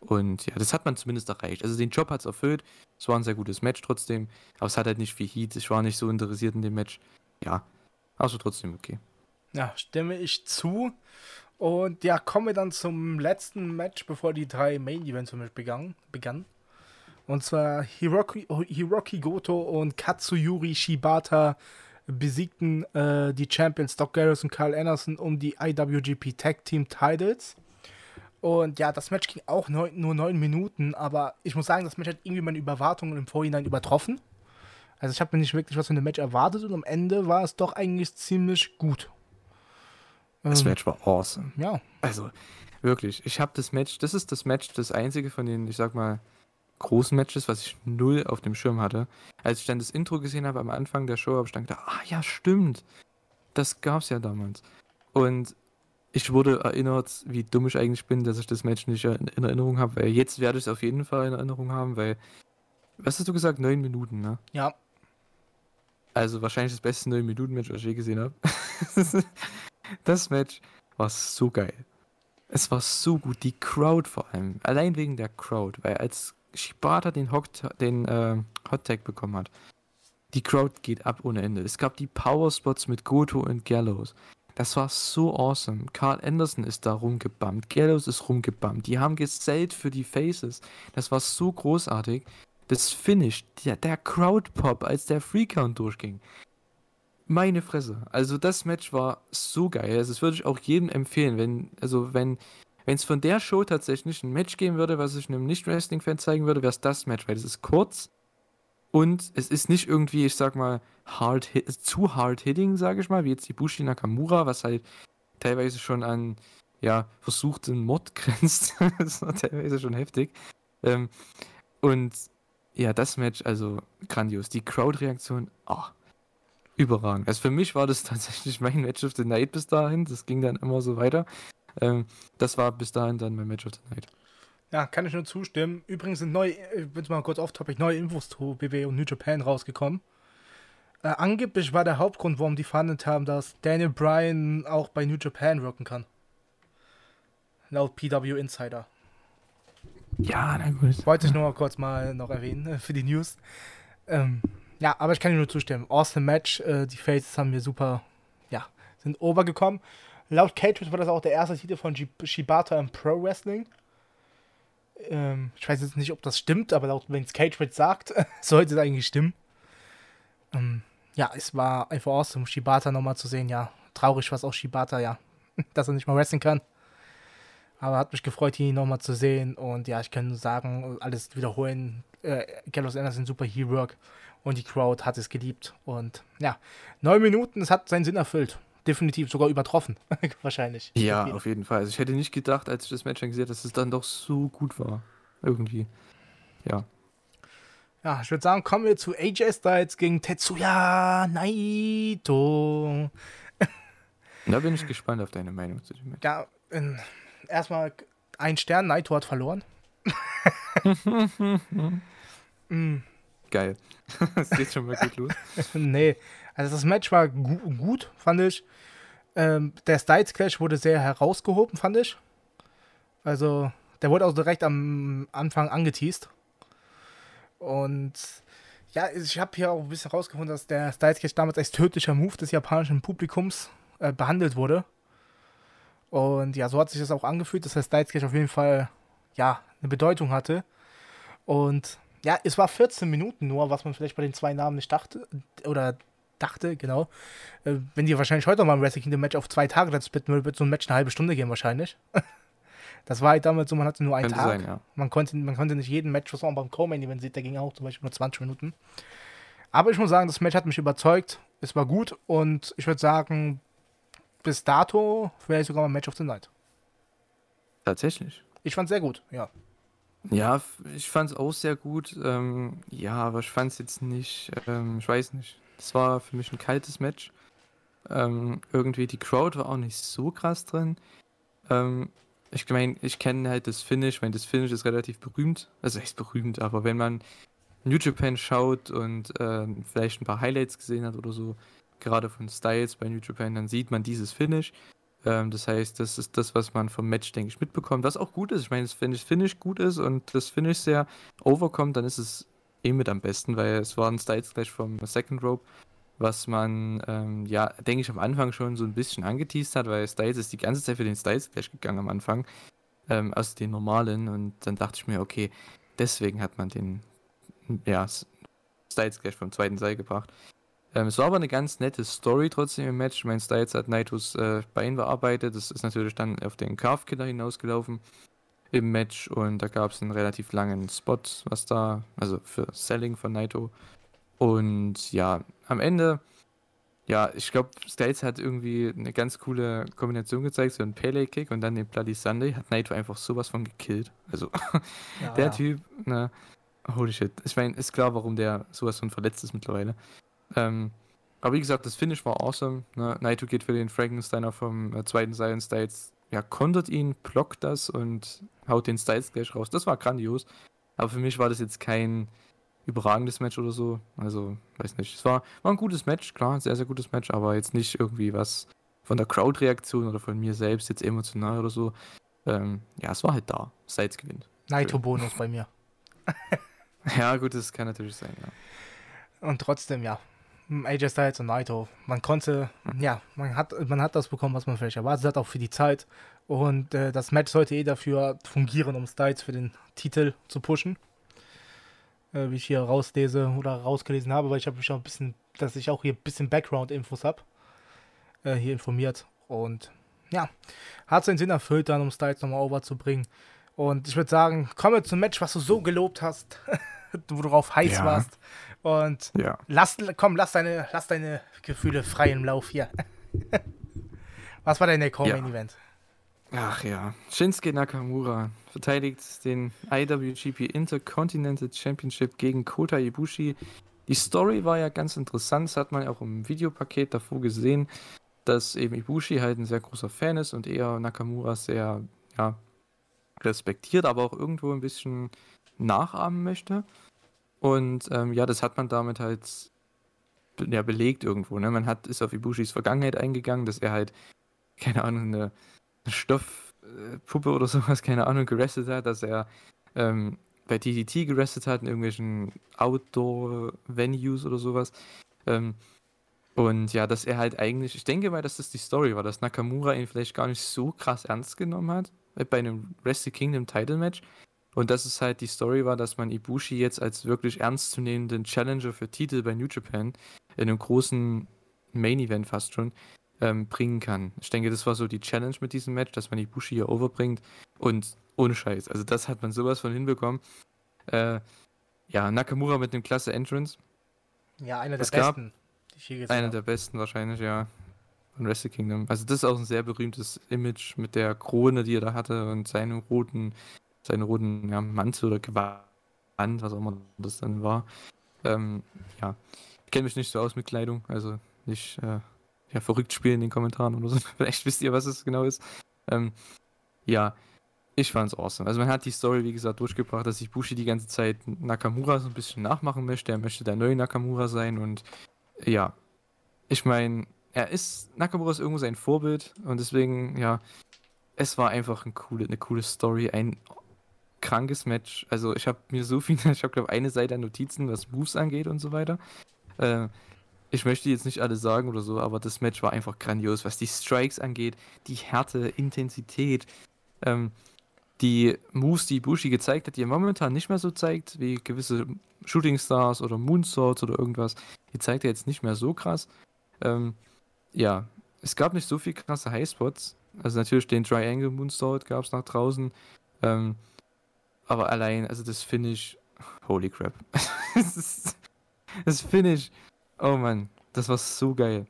S2: Und ja, das hat man zumindest erreicht. Also den Job hat es erfüllt. Es war ein sehr gutes Match trotzdem. Aber es hat halt nicht viel Heat. Ich war nicht so interessiert in dem Match. Ja, also trotzdem okay.
S1: Ja, stimme ich zu. Und ja, kommen wir dann zum letzten Match, bevor die drei Main Events für mich begann. begann. Und zwar Hiroki, Hiroki Goto und Katsuyuri Shibata besiegten äh, die Champions Doc Garris und Carl Anderson um die IWGP Tag Team Titles. Und ja, das Match ging auch neun, nur neun Minuten, aber ich muss sagen, das Match hat irgendwie meine Überwartungen im Vorhinein übertroffen. Also ich habe mir nicht wirklich was von dem Match erwartet und am Ende war es doch eigentlich ziemlich gut.
S2: Das ähm, Match war awesome.
S1: Ja.
S2: Also, wirklich. Ich habe das Match, das ist das Match, das einzige von den, ich sag mal, großen Matches, was ich null auf dem Schirm hatte. Als ich dann das Intro gesehen habe am Anfang der Show, habe ich dann gedacht, ah ja, stimmt. Das gab's ja damals. Und ich wurde erinnert, wie dumm ich eigentlich bin, dass ich das Match nicht in Erinnerung habe, weil jetzt werde ich es auf jeden Fall in Erinnerung haben, weil, was hast du gesagt, neun Minuten, ne?
S1: Ja.
S2: Also wahrscheinlich das beste neun Minuten Match, was ich je gesehen habe. Das Match war so geil. Es war so gut. Die Crowd vor allem. Allein wegen der Crowd. Weil als Shibata den, Hot, den äh, Hot Tag bekommen hat, die Crowd geht ab ohne Ende. Es gab die Power Spots mit Goto und Gallows. Das war so awesome. Carl Anderson ist da rumgebammt. Gallows ist rumgebammt. Die haben gesellt für die Faces. Das war so großartig. Das Finish, der, der Crowd-Pop, als der Free-Count durchging. Meine Fresse. Also das Match war so geil. Also das würde ich auch jedem empfehlen, wenn, also wenn, wenn es von der Show tatsächlich ein Match geben würde, was ich einem Nicht-Wrestling-Fan zeigen würde, wäre es das Match, weil es ist kurz und es ist nicht irgendwie, ich sag mal, hard hit, zu hard hitting, sage ich mal, wie jetzt die Bushi Nakamura, was halt teilweise schon an ja, versuchten Mord grenzt. das war teilweise schon heftig. Ähm, und ja, das Match, also grandios. Die Crowd-Reaktion, oh, überragend. Also für mich war das tatsächlich mein Match of the Night bis dahin. Das ging dann immer so weiter. Ähm, das war bis dahin dann mein Match of the Night.
S1: Ja, kann ich nur zustimmen. Übrigens sind neue, ich bin mal kurz off-topic, neue Infos zu BW und New Japan rausgekommen. Äh, angeblich war der Hauptgrund, warum die verhandelt haben, dass Daniel Bryan auch bei New Japan wirken kann. Laut PW Insider.
S2: Ja, na gut.
S1: Wollte ich nur mal kurz mal noch erwähnen äh, für die News. Ähm, ja, aber ich kann dir nur zustimmen. Awesome Match. Äh, die Faces haben mir super, ja, sind overgekommen. Laut Cage war das auch der erste Titel von Shibata im Pro Wrestling. Ähm, ich weiß jetzt nicht, ob das stimmt, aber laut, wenn es Cage sagt, sollte es eigentlich stimmen. Ähm, ja, es war einfach awesome, Shibata nochmal zu sehen. Ja, traurig was auch Shibata, ja, dass er nicht mal wrestlen kann. Aber hat mich gefreut, ihn nochmal zu sehen. Und ja, ich kann nur sagen, alles wiederholen. Äh, Gallows Anderson, super He-Work und die Crowd hat es geliebt. Und ja, neun Minuten, es hat seinen Sinn erfüllt. Definitiv sogar übertroffen, wahrscheinlich.
S2: Ja, auf jeden Fall. Also ich hätte nicht gedacht, als ich das Match gesehen habe, dass es dann doch so gut war. Irgendwie. Ja.
S1: Ja, ich würde sagen, kommen wir zu AJ Styles gegen Tetsuya Naito.
S2: da bin ich gespannt auf deine Meinung zu dem
S1: Match. Ja, erstmal ein Stern, Naito hat verloren.
S2: mm. Geil. das geht schon mal gut los.
S1: nee, also das Match war gu gut, fand ich. Ähm, der Styles Clash wurde sehr herausgehoben, fand ich. Also Der wurde auch direkt am Anfang angeteased. Und ja, ich habe hier auch ein bisschen rausgefunden, dass der Styles Clash damals als tödlicher Move des japanischen Publikums äh, behandelt wurde. Und ja, so hat sich das auch angefühlt, dass der Styles Clash auf jeden Fall ja eine Bedeutung hatte. Und ja, es war 14 Minuten nur, was man vielleicht bei den zwei Namen nicht dachte. Oder dachte, genau. Äh, wenn die wahrscheinlich heute mal ein Wrestle Kingdom Match auf zwei Tage dann splitten würde, wird so ein Match eine halbe Stunde gehen wahrscheinlich. das war halt damals so, man hatte nur einen
S2: Könnte
S1: Tag.
S2: sein, ja.
S1: man, konnte, man konnte nicht jeden Match, was man beim Co-Main Event sieht, der ging auch zum Beispiel nur 20 Minuten. Aber ich muss sagen, das Match hat mich überzeugt. Es war gut und ich würde sagen, bis dato wäre ich sogar mal Match of the Night.
S2: Tatsächlich.
S1: Ich fand sehr gut, ja.
S2: Ja, ich fand es auch sehr gut. Ähm, ja, aber ich fand es jetzt nicht, ähm, ich weiß nicht. Es war für mich ein kaltes Match. Ähm, irgendwie die Crowd war auch nicht so krass drin. Ähm, ich meine, ich kenne halt das Finish, weil das Finish ist relativ berühmt. Also echt berühmt, aber wenn man New Japan schaut und ähm, vielleicht ein paar Highlights gesehen hat oder so, gerade von Styles bei New Japan, dann sieht man dieses Finish. Ähm, das heißt, das ist das, was man vom Match, denke ich, mitbekommt, was auch gut ist. Ich meine, wenn das Finish gut ist und das Finish sehr overkommt, dann ist es eh mit am besten, weil es war ein Styles Clash vom Second Rope, was man, ähm, ja, denke ich, am Anfang schon so ein bisschen angeteased hat, weil Styles ist die ganze Zeit für den Styles Clash gegangen am Anfang, ähm, aus den normalen und dann dachte ich mir, okay, deswegen hat man den, ja, Styles Clash vom zweiten Seil gebracht. Ähm, es war aber eine ganz nette Story trotzdem im Match. Mein Styles hat Naitos äh, Bein bearbeitet. Das ist natürlich dann auf den Calf Killer hinausgelaufen im Match und da gab es einen relativ langen Spot, was da, also für Selling von Naito. Und ja, am Ende, ja, ich glaube, Styles hat irgendwie eine ganz coole Kombination gezeigt, so ein Pele Kick und dann den Bloody Sunday, hat Naito einfach sowas von gekillt. Also
S1: ja
S2: der
S1: ja.
S2: Typ, ne, holy shit. Ich meine, ist klar, warum der sowas von verletzt ist mittlerweile. Ähm, aber wie gesagt, das Finish war awesome. Ne? Naito geht für den Frankensteiner vom äh, zweiten Seil und Styles, ja, kontert ihn, blockt das und haut den Styles gleich raus. Das war grandios. Aber für mich war das jetzt kein überragendes Match oder so. Also, weiß nicht. Es war, war ein gutes Match, klar, ein sehr, sehr gutes Match, aber jetzt nicht irgendwie was von der Crowd-Reaktion oder von mir selbst jetzt emotional oder so. Ähm, ja, es war halt da. Styles gewinnt.
S1: Naito-Bonus bei mir.
S2: Ja, gut, das kann natürlich sein, ja.
S1: Und trotzdem, ja. AJ Styles und Naito. Man konnte, ja, man hat, man hat das bekommen, was man vielleicht erwartet hat, auch für die Zeit. Und äh, das Match sollte eh dafür fungieren, um Styles für den Titel zu pushen. Äh, wie ich hier rauslese oder rausgelesen habe, weil ich habe mich auch ein bisschen, dass ich auch hier ein bisschen Background-Infos habe. Äh, hier informiert. Und ja, hat seinen Sinn erfüllt, dann um Styles nochmal overzubringen. Und ich würde sagen, kommen wir zum Match, was du so gelobt hast, wo du drauf heiß
S2: Ja.
S1: warst. Und
S2: Ja.
S1: Lass, komm, lass deine, lass deine Gefühle frei im Lauf hier. Was war denn der Co-Main-Event?
S2: Ach ja. Shinsuke Nakamura verteidigt den IWGP Intercontinental Championship gegen Kota Ibushi. Die Story war ja ganz interessant, das hat man auch im Videopaket davor gesehen, dass eben Ibushi halt ein sehr großer Fan ist und eher Nakamura sehr, ja, respektiert, aber auch irgendwo ein bisschen nachahmen möchte. Und ähm, ja, das hat man damit halt ja, belegt irgendwo. Ne? Man hat, ist auf Ibushis Vergangenheit eingegangen, dass er halt, keine Ahnung, eine, eine Stoffpuppe oder sowas, keine Ahnung, gerestet hat, dass er ähm, bei TTT gerestet hat, in irgendwelchen Outdoor-Venues oder sowas. Ähm, und ja, dass er halt eigentlich, ich denke mal, dass das die Story war, dass Nakamura ihn vielleicht gar nicht so krass ernst genommen hat äh, bei einem Wrestle Kingdom Title Match. Und dass es halt die Story war, dass man Ibushi jetzt als wirklich ernstzunehmenden Challenger für Titel bei New Japan in einem großen Main Event fast schon ähm, bringen kann. Ich denke, das war so die Challenge mit diesem Match, dass man Ibushi hier overbringt und ohne Scheiß. Also das hat man sowas von hinbekommen. Äh, ja, Nakamura mit einem klasse Entrance.
S1: Ja, einer der
S2: Es
S1: besten,
S2: Einer der besten wahrscheinlich, ja. Von Wrestle Kingdom. Also das ist auch ein sehr berühmtes Image mit der Krone, die er da hatte und seinem roten, seinen roten ja, Mantel oder Gewand, was auch immer das dann war. Ähm, ja, ich kenne mich nicht so aus mit Kleidung, also nicht äh, ja, verrückt spielen in den Kommentaren oder so. Vielleicht wisst ihr, was es genau ist. Ähm, ja, ich fand's awesome. Also man hat die Story, wie gesagt, durchgebracht, dass sich Bushi die ganze Zeit Nakamura so ein bisschen nachmachen möchte. Er möchte der neue Nakamura sein und ja, ich meine, er ist, Nakamura ist irgendwo sein Vorbild und deswegen, ja, es war einfach ein coole, eine coole Story, ein krankes Match. Also ich habe mir so viel, ich habe glaube eine Seite an Notizen, was Moves angeht und so weiter. Äh, ich möchte jetzt nicht alles sagen oder so, aber das Match war einfach grandios, was die Strikes angeht, die Härte, Intensität, ähm, die Moves, die Bushi gezeigt hat, die er momentan nicht mehr so zeigt, wie gewisse Shooting Stars oder Moonsaults oder irgendwas. Die zeigt er jetzt nicht mehr so krass. Ähm, ja, es gab nicht so viel krasse Highspots. Also natürlich den Triangle Moonsault gab es nach draußen. Ähm, aber allein, also das Finish, holy crap. das Finish, oh Mann, das war so geil.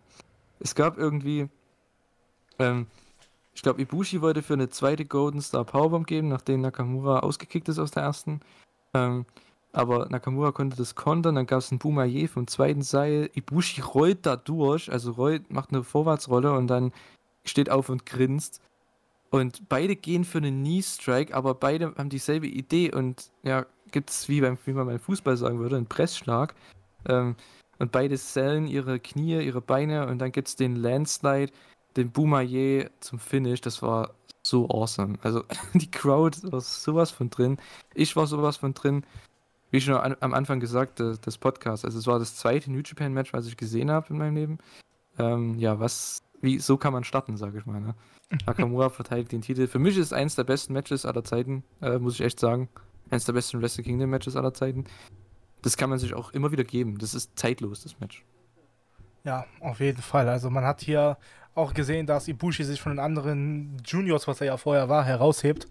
S2: Es gab irgendwie, ähm, ich glaube, Ibushi wollte für eine zweite Golden Star Powerbomb geben, nachdem Nakamura ausgekickt ist aus der ersten. Ähm, aber Nakamura konnte das kontern, dann gab es einen Bumaye vom zweiten Seil. Ibushi rollt da durch, also rollt, macht eine Vorwärtsrolle und dann steht auf und grinst. Und beide gehen für einen Knee-Strike, aber beide haben dieselbe Idee und ja, gibt es, wie, beim, wie man beim Fußball sagen würde, einen Pressschlag. Ähm, und beide sellen ihre Knie, ihre Beine und dann gibt es den Landslide den Boomaye zum Finish, das war so awesome. Also die Crowd war sowas von drin. Ich war sowas von drin. Wie schon am Anfang gesagt, das, das, Podcast. Also es war das zweite New Japan Match, was ich gesehen habe in meinem Leben. Ähm, ja, was, wie, so kann man starten, sage ich mal. Ne? Nakamura verteidigt den Titel. Für mich ist es eins der besten Matches aller Zeiten, äh, muss ich echt sagen. Eins der besten Wrestle Kingdom Matches aller Zeiten. Das kann man sich auch immer wieder geben. Das ist zeitlos, das Match.
S1: Ja, auf jeden Fall. Also man hat hier auch gesehen, dass Ibushi sich von den anderen Juniors, was er ja vorher war, heraushebt.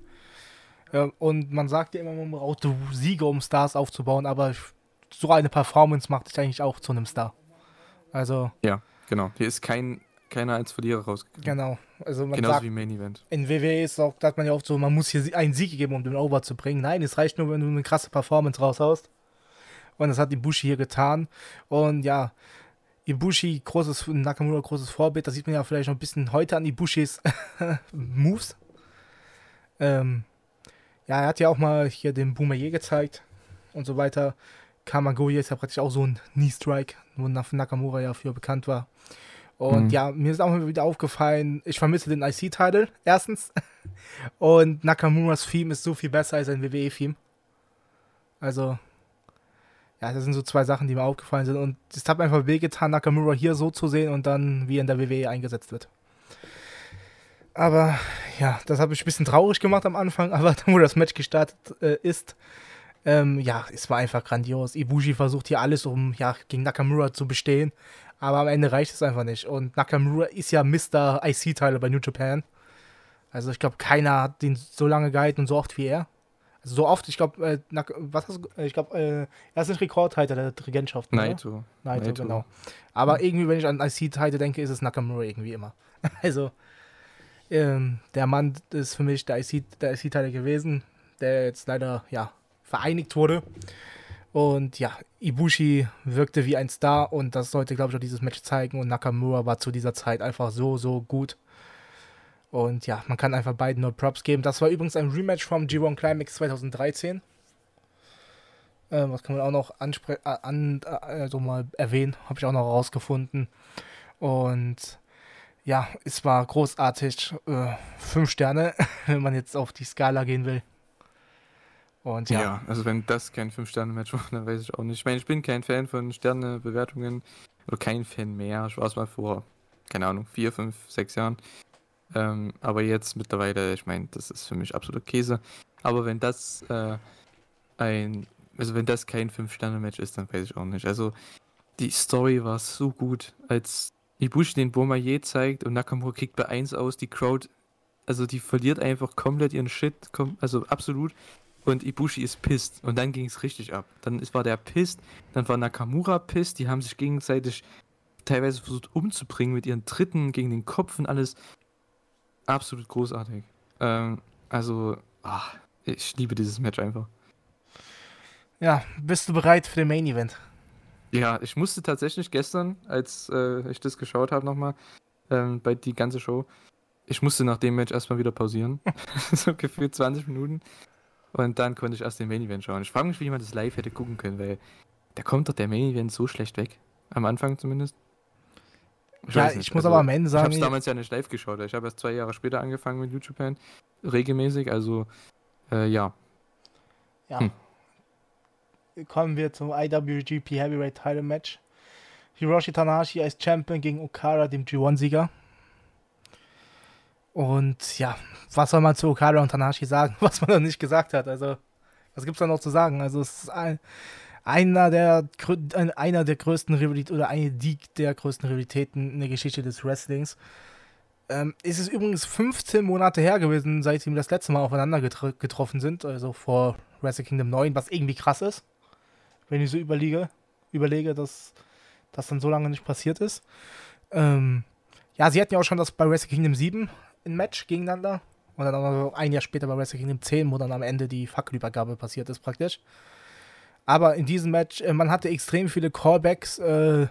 S1: Und man sagt ja immer, man braucht Siege, um Stars aufzubauen, aber so eine Performance macht dich eigentlich auch zu einem Star. Also.
S2: Ja, genau. Hier ist kein, keiner als Verlierer rausgekommen.
S1: Genau. Also
S2: man Genauso sagt, wie Main Event.
S1: In WWE ist auch, sagt man ja oft so, man muss hier einen Sieg geben, um den Over zu bringen. Nein, es reicht nur, wenn du eine krasse Performance raushaust. Und das hat Ibushi hier getan. Und ja, Ibushi, großes, Nakamura, großes Vorbild. Das sieht man ja vielleicht noch ein bisschen heute an Ibushis Moves. Ähm, ja, er hat ja auch mal hier den Boomerang gezeigt und so weiter. Kamagoye ist ja praktisch auch so ein Knee-Strike, wo Nakamura ja für bekannt war. Und mhm. ja, mir ist auch wieder aufgefallen, ich vermisse den IC-Title, erstens. Und Nakamuras Theme ist so viel besser als ein WWE-Theme. Also, ja, das sind so zwei Sachen, die mir aufgefallen sind. Und es hat mir einfach wehgetan, Nakamura hier so zu sehen und dann wie in der WWE eingesetzt wird. Aber ja, das hat mich ein bisschen traurig gemacht am Anfang, aber dann, wo das Match gestartet äh, ist, ähm, ja, es war einfach grandios. Ibushi versucht hier alles, um ja, gegen Nakamura zu bestehen, aber am Ende reicht es einfach nicht. Und Nakamura ist ja Mr. IC-Teile bei New Japan. Also ich glaube, keiner hat den so lange gehalten und so oft wie er so oft, ich glaube, äh, was hast du, ich glaube, äh, er ist nicht Rekordhalter der Regentschaft.
S2: Naito.
S1: Naito. Naito, genau. Aber mhm. irgendwie, wenn ich an IC-Title denke, ist es Nakamura irgendwie immer. also, ähm, der Mann ist für mich der IC-Title IC gewesen, der jetzt leider, ja, vereinigt wurde. Und ja, Ibushi wirkte wie ein Star und das sollte, glaube ich, auch dieses Match zeigen. Und Nakamura war zu dieser Zeit einfach so, so gut. Und ja, man kann einfach beiden nur Props geben. Das war übrigens ein Rematch vom G1 Climax 2013. Äh, was kann man auch noch äh, an, äh, also mal erwähnen, habe ich auch noch rausgefunden. Und ja, es war großartig. Äh, fünf Sterne, wenn man jetzt auf die Skala gehen will.
S2: Und ja. ja also wenn das kein Fünf-Sterne-Match war, dann weiß ich auch nicht. Ich meine, ich bin kein Fan von Sternebewertungen oder kein Fan mehr. Ich war es mal vor, keine Ahnung, vier, fünf, sechs Jahren. Ähm, aber jetzt mittlerweile, ich meine, das ist für mich absolut Käse. Aber wenn das äh, ein, also wenn das kein 5-Sterne-Match ist, dann weiß ich auch nicht. Also die Story war so gut, als Ibushi den Bomaye zeigt und Nakamura kickt bei 1 aus, die Crowd, also die verliert einfach komplett ihren Shit, also absolut. Und Ibushi ist pisst. Und dann ging es richtig ab. Dann war der pisst, dann war Nakamura pisst, die haben sich gegenseitig teilweise versucht umzubringen mit ihren Tritten gegen den Kopf und alles absolut großartig. Ähm, also, ach, ich liebe dieses Match einfach.
S1: Ja, bist du bereit für den Main Event?
S2: Ja, ich musste tatsächlich gestern, als äh, ich das geschaut habe nochmal, ähm, bei die ganze Show, ich musste nach dem Match erstmal wieder pausieren. so gefühlt 20 Minuten. Und dann konnte ich erst den Main Event schauen. Ich frage mich, wie man das live hätte gucken können, weil da kommt doch der Main Event so schlecht weg. Am Anfang zumindest.
S1: Ich ja, ich muss also, aber am Ende sagen.
S2: Ich habe damals ja nicht live geschaut. Ich habe erst zwei Jahre später angefangen mit YouTube regelmäßig. Also, äh, ja.
S1: Ja. Hm. Kommen wir zum IWGP Heavyweight Title Match. Hiroshi Tanahashi als Champion gegen Okada, dem G1-Sieger. Und ja, was soll man zu Okada und Tanahashi sagen, was man noch nicht gesagt hat? Also, was gibt es da noch zu sagen? Also, es ist ein, einer der, einer der größten Rivalitäten oder eine die der größten Rivalitäten in der Geschichte des Wrestlings. Ähm, ist es übrigens 15 Monate her gewesen, seit sie das letzte Mal aufeinander getr getroffen sind, also vor Wrestle Kingdom 9, was irgendwie krass ist, wenn ich so überlege, überlege dass das dann so lange nicht passiert ist. Ähm, ja, sie hatten ja auch schon das bei Wrestle Kingdom 7 ein Match gegeneinander und dann auch noch ein Jahr später bei Wrestle Kingdom 10, wo dann am Ende die Fackelübergabe passiert ist praktisch. Aber in diesem Match, äh, man hatte extrem viele Callbacks, äh,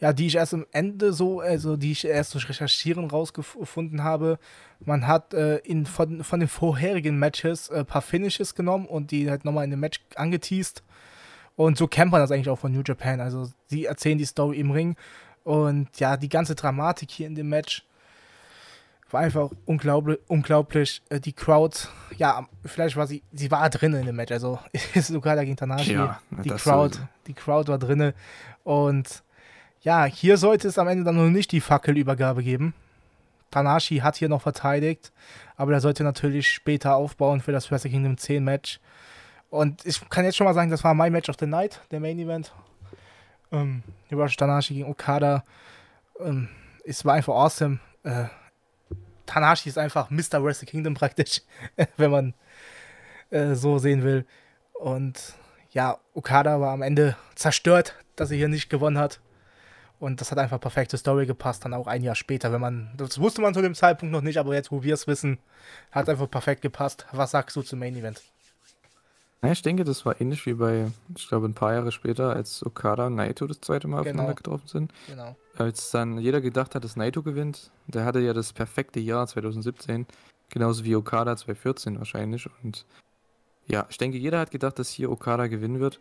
S1: ja, die ich erst am Ende so, also die ich erst durch Recherchieren rausgefunden habe. Man hat äh, in, von, von den vorherigen Matches ein äh, paar Finishes genommen und die halt nochmal in dem Match angeteased. Und so kennt man das eigentlich auch von New Japan. Also sie erzählen die Story im Ring. Und ja, die ganze Dramatik hier in dem Match war einfach unglaublich. unglaublich. Äh, die Crowd, ja, vielleicht war sie, sie war drin in dem Match. Also ist sogar gegen Tanashi. Ja, die Crowd, sowieso. die Crowd war drin. Und ja, hier sollte es am Ende dann noch nicht die Fackelübergabe geben. Tanashi hat hier noch verteidigt, aber er sollte natürlich später aufbauen für das Wrestle Kingdom 10 Match. Und ich kann jetzt schon mal sagen, das war mein Match of the Night, der Main Event. Ähm, Tanashi gegen Okada. Ähm, es war einfach awesome. Äh, Tanashi ist einfach Mr. Wrestle Kingdom praktisch, wenn man äh, so sehen will. Und ja, Okada war am Ende zerstört, dass er hier nicht gewonnen hat. Und das hat einfach perfekte Story gepasst, dann auch ein Jahr später, wenn man, das wusste man zu dem Zeitpunkt noch nicht, aber jetzt, wo wir es wissen, hat einfach perfekt gepasst. Was sagst du zum Main Event?
S2: Ja, ich denke, das war ähnlich wie bei, ich glaube, ein paar Jahre später, als Okada und Naito das zweite Mal genau. aufeinander getroffen sind. Genau. Als dann jeder gedacht hat, dass Naito gewinnt, der hatte ja das perfekte Jahr 2017, genauso wie Okada 2014 wahrscheinlich. Und ja, ich denke, jeder hat gedacht, dass hier Okada gewinnen wird.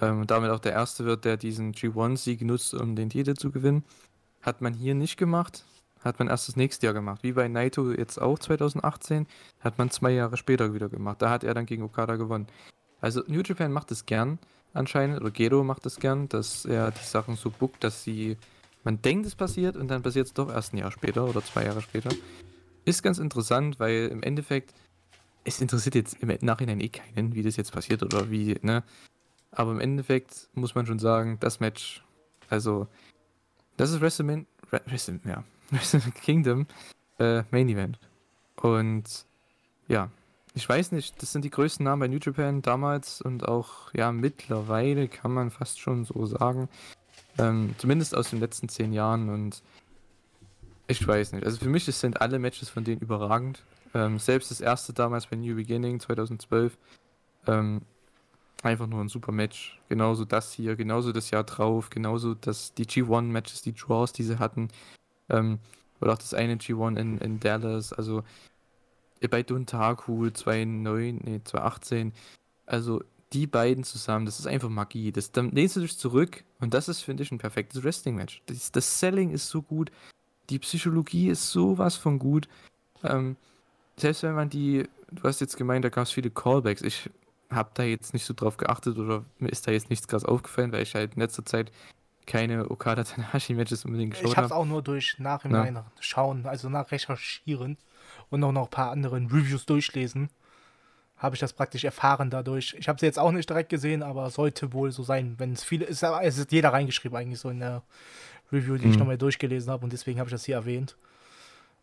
S2: Ähm, damit auch der Erste wird, der diesen G1-Sieg nutzt, um den Titel zu gewinnen. Hat man hier nicht gemacht. Hat man erst das nächste Jahr gemacht. Wie bei Naito jetzt auch 2018. Hat man zwei Jahre später wieder gemacht. Da hat er dann gegen Okada gewonnen. Also New Japan macht es gern anscheinend. Oder Gedo macht es gern, dass er die Sachen so bookt, dass sie. Man denkt, es passiert und dann passiert es doch erst ein Jahr später oder zwei Jahre später. Ist ganz interessant, weil im Endeffekt, es interessiert jetzt im Nachhinein eh keinen, wie das jetzt passiert oder wie, ne? Aber im Endeffekt muss man schon sagen, das Match, also, das ist WrestleMania, Wrestle, ja, Kingdom äh, Main Event. Und ja, ich weiß nicht, das sind die größten Namen bei New Japan damals und auch, ja, mittlerweile kann man fast schon so sagen. Ähm, zumindest aus den letzten zehn Jahren und ich weiß nicht. Also für mich sind alle Matches von denen überragend. Ähm, selbst das erste damals bei New Beginning 2012 ähm, einfach nur ein super Match. Genauso das hier, genauso das Jahr drauf, genauso das, die G1-Matches, die Draws, die sie hatten. Ähm, oder auch das eine G1 in, in Dallas, also bei Duntaku 2009, nee, 2018. Also die beiden zusammen, das ist einfach Magie. Das, dann lehnst du dich zurück und das ist, finde ich, ein perfektes Wrestling-Match. Das, das, Selling ist so gut, die Psychologie ist sowas von gut. Ähm, selbst wenn man die, du hast jetzt gemeint, da gab es viele Callbacks. Ich habe da jetzt nicht so drauf geachtet oder mir ist da jetzt nichts krass aufgefallen, weil ich halt in letzter Zeit keine Okada Tanahashi Matches unbedingt
S1: geschaut habe. Ich habe es auch nur durch Nachhinein ja. schauen, also nach recherchieren und auch noch ein paar anderen Reviews durchlesen, habe ich das praktisch erfahren dadurch. Ich habe sie jetzt auch nicht direkt gesehen, aber sollte wohl so sein, wenn es viele ist. Es ist jeder reingeschrieben eigentlich so in der Review, die mhm. ich nochmal durchgelesen habe und deswegen habe ich das hier erwähnt.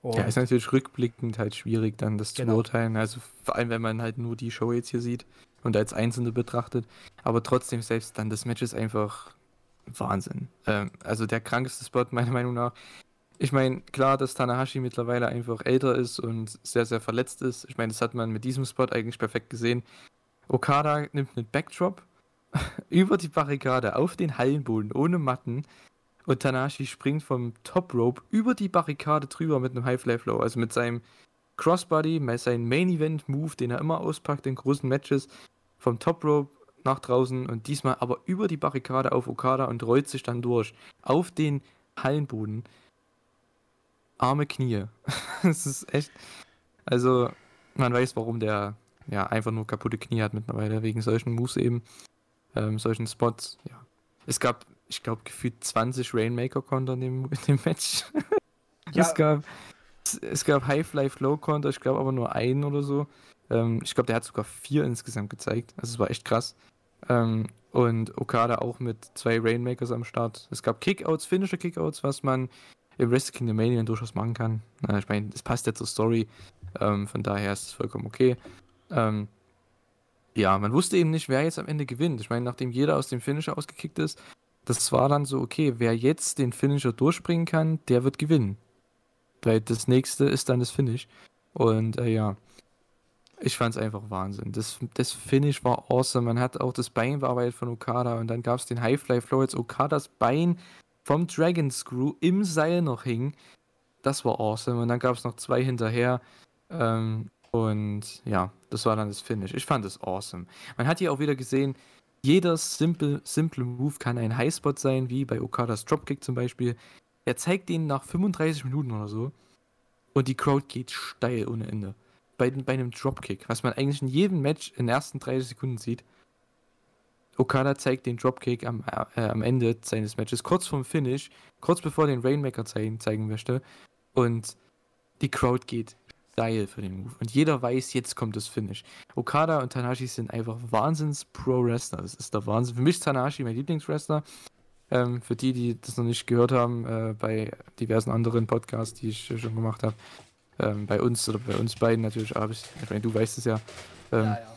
S2: Und ja, ist natürlich rückblickend halt schwierig, dann das genau. zu urteilen. Also vor allem, wenn man halt nur die Show jetzt hier sieht und als Einzelne betrachtet. Aber trotzdem, selbst dann, das Match ist einfach Wahnsinn. Ähm, also der krankeste Spot, meiner Meinung nach. Ich meine, klar, dass Tanahashi mittlerweile einfach älter ist und sehr, sehr verletzt ist. Ich meine, das hat man mit diesem Spot eigentlich perfekt gesehen. Okada nimmt einen Backdrop über die Barrikade auf den Hallenboden ohne Matten und Tanahashi springt vom Top Rope über die Barrikade drüber mit einem High Fly Flow, also mit seinem Crossbody, sein Main Event Move, den er immer auspackt in großen Matches, vom Top Rope nach draußen und diesmal aber über die Barrikade auf Okada und rollt sich dann durch auf den Hallenboden. Arme Knie. das ist echt. Also, man weiß, warum der ja, einfach nur kaputte Knie hat mittlerweile, wegen solchen Moves eben, ähm, solchen Spots, ja. Es gab, ich glaube, gefühlt 20 Rainmaker-Konter in dem, in dem Match.
S1: Ja.
S2: Es gab, es gab High-Fly-Flow-Konter, ich glaube aber nur einen oder so. Ähm, ich glaube, der hat sogar vier insgesamt gezeigt. Also es war echt krass. Ähm, und Okada auch mit zwei Rainmakers am Start. Es gab Kickouts, finnische Kickouts, was man im Wrestle Kingdom Mania durchaus machen kann. Na, ich meine, es passt ja zur Story. Ähm, von daher ist es vollkommen okay. Ähm, ja, man wusste eben nicht, wer jetzt am Ende gewinnt. Ich meine, nachdem jeder aus dem Finisher ausgekickt ist, das war dann so, okay, wer jetzt den Finisher durchspringen kann, der wird gewinnen. Weil das nächste ist dann das Finish. Und äh, ja, ich fand es einfach Wahnsinn. Das, das Finish war awesome. Man hat auch das Bein bearbeitet von Okada und dann gab es den Highfly Flow, als Okadas Bein vom Dragon Screw im Seil noch hing. Das war awesome. Und dann gab es noch zwei hinterher. Ähm, und ja, das war dann das Finish. Ich fand es awesome. Man hat hier auch wieder gesehen, jeder simple, simple Move kann ein Highspot sein, wie bei Okadas Dropkick zum Beispiel. Er zeigt den nach 35 Minuten oder so. Und die Crowd geht steil ohne Ende. Bei, bei einem Dropkick, was man eigentlich in jedem Match in den ersten 30 Sekunden sieht. Okada zeigt den Dropkick am, äh, am Ende seines Matches, kurz vorm Finish, kurz bevor den Rainmaker zeigen, zeigen möchte. Und die Crowd geht steil für den Move. Und jeder weiß, jetzt kommt das Finish. Okada und Tanahashi sind einfach Wahnsinns-Pro-Wrestler. Das ist der Wahnsinn. Für mich ist Tanahashi mein Lieblingswrestler. Ähm, für die, die das noch nicht gehört haben, äh, bei diversen anderen Podcasts, die ich schon gemacht habe, ähm, bei uns oder bei uns beiden natürlich, aber ich, ich meine, du weißt es ja. Ähm,
S1: ja, ja.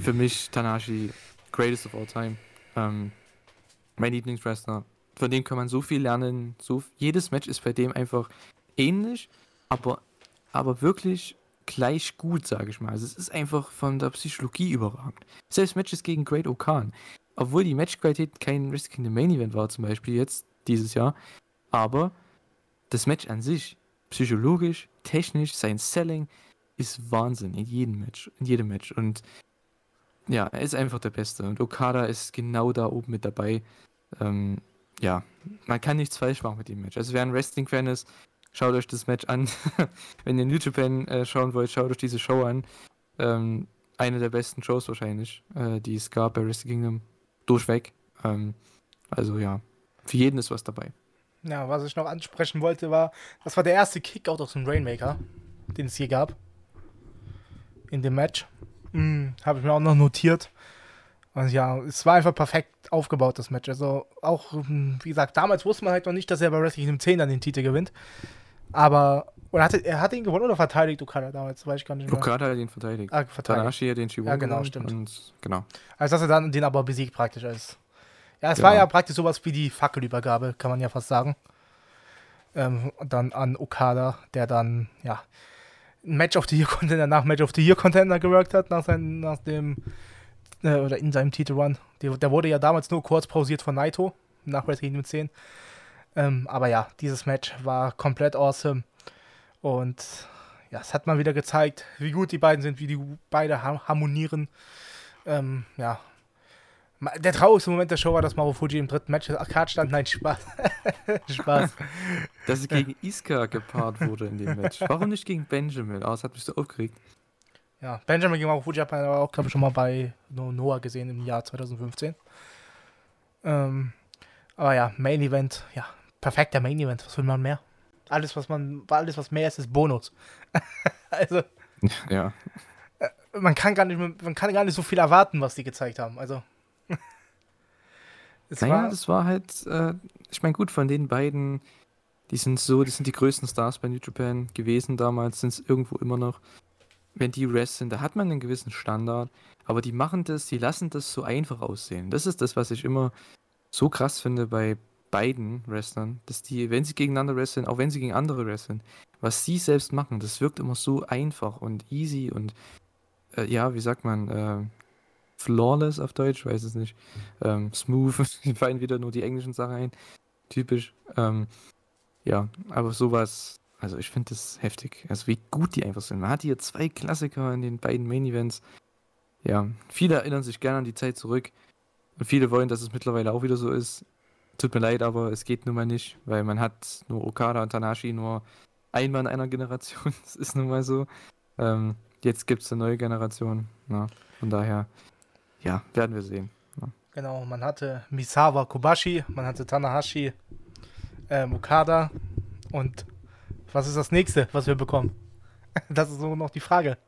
S2: Für mich Tanahashi, greatest of all time. Ähm, mein Lieblingswrestler. Von dem kann man so viel lernen. So, jedes Match ist bei dem einfach ähnlich, aber, aber wirklich gleich gut, sage ich mal. Also es ist einfach von der Psychologie überragend. Selbst Matches gegen Great Okan. Obwohl die Matchqualität kein Wrestle Kingdom Main Event war, zum Beispiel jetzt, dieses Jahr. Aber das Match an sich, psychologisch, technisch, sein Selling, ist Wahnsinn in jedem Match. In jedem Match. Und ja, er ist einfach der Beste. Und Okada ist genau da oben mit dabei. Ähm, ja, man kann nichts falsch machen mit dem Match. Also wer ein Wrestling-Fan ist, schaut euch das Match an. Wenn ihr New Japan äh, schauen wollt, schaut euch diese Show an. Ähm, eine der besten Shows wahrscheinlich, äh, die es gab bei Wrestle Kingdom. Durchweg. Ähm, also ja, für jeden ist was dabei.
S1: Ja, was ich noch ansprechen wollte, war, das war der erste Kickout aus dem Rainmaker, den es je gab. In dem Match. Hm, Habe ich mir auch noch notiert. Und ja, es war einfach perfekt aufgebaut, das Match. Also auch, hm, wie gesagt, damals wusste man halt noch nicht, dass er bei Wrestling im 10 dann den Titel gewinnt. Aber, oder hatte, er hat ihn gewonnen oder verteidigt Okada damals? Weiß ich gar nicht mehr.
S2: Okada hat ihn verteidigt.
S1: Ah, verteidigt.
S2: Tanahashi hat den Shibuya
S1: Ja, genau, stimmt.
S2: Und, genau.
S1: Also, dass er dann den aber besiegt praktisch als. Ja, es
S2: Genau.
S1: war ja praktisch sowas wie die Fackelübergabe, kann man ja fast sagen. Ähm, und dann an Okada, der dann, ja, ein Match of the Year Contender nach Match of the Year Contender geworkt hat, nach, seinem, nach dem, äh, oder in seinem Titelrun. Der, der wurde ja damals nur kurz pausiert von Naito, nach Wrestling mit 10. Ähm, aber ja, dieses Match war komplett awesome. Und ja, es hat mal wieder gezeigt, wie gut die beiden sind, wie die beide ha- harmonieren. Ähm, ja. Der traurigste Moment der Show war, dass Marufuji im dritten Match auf Card stand. Nein, Spaß. Spaß.
S2: Dass es gegen Iska gepaart wurde in dem Match. Warum nicht gegen Benjamin? Ah, das hat mich so aufgeregt.
S1: Ja, Benjamin gegen Marufuji hat man aber auch, glaube ich, schon mal bei No- Noah gesehen im Jahr 2015. Ähm, aber ja, Main Event, ja, perfekter Main Event. Was will man mehr? Alles, was man, alles, was mehr ist, ist Bonus. also,
S2: Ja.
S1: man kann gar nicht, mehr- man kann gar nicht so viel erwarten, was die gezeigt haben. Also. Es
S2: Naja,
S1: war,
S2: das war halt, äh, ich meine, gut, von den beiden, die sind so, das sind die größten Stars bei New Japan gewesen damals, sind es irgendwo immer noch. Wenn die wresteln, da hat man einen gewissen Standard, aber die machen das, die lassen das so einfach aussehen. Das ist das, was ich immer so krass finde bei beiden Wrestlern, dass die, wenn sie gegeneinander wresteln, auch wenn sie gegen andere wresteln, was sie selbst machen, das wirkt immer so einfach und easy und äh, ja, wie sagt man, äh, flawless auf Deutsch, weiß es nicht. Ähm, smooth, mir fallen wieder nur die englischen Sachen ein. Typisch. Ähm, ja, aber sowas, also ich finde das heftig. Also wie gut die einfach sind. Man hat hier zwei Klassiker in den beiden Main Events. Ja, viele erinnern sich gerne an die Zeit zurück. Und viele wollen, dass es mittlerweile auch wieder so ist. Tut mir leid, aber es geht nun mal nicht, weil man hat nur Okada und Tanashi nur einmal in einer Generation. Das ist nun mal so. Ähm, jetzt gibt es eine neue Generation. Na, von daher, ja, werden wir sehen. Ja.
S1: Genau, man hatte Misawa Kobashi, man hatte Tanahashi, äh, Okada und was ist das nächste, was wir bekommen? Das ist so noch die Frage.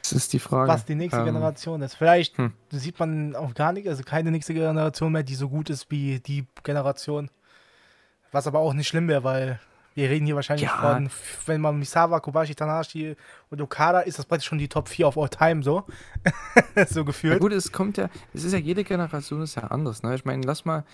S2: Das ist die Frage.
S1: Was die nächste ähm, Generation ist. Vielleicht hm. sieht man auch gar nicht, also keine nächste Generation mehr, die so gut ist wie die Generation. Was aber auch nicht schlimm wäre, weil wir reden hier wahrscheinlich ja. von, wenn man Misawa, Kobashi, Tanahashi und Okada ist das praktisch schon die Top 4 of all time, so. so gefühlt. Ja
S2: gut, es kommt ja, es ist ja jede Generation ist ja anders, ne? Ich meine, lass mal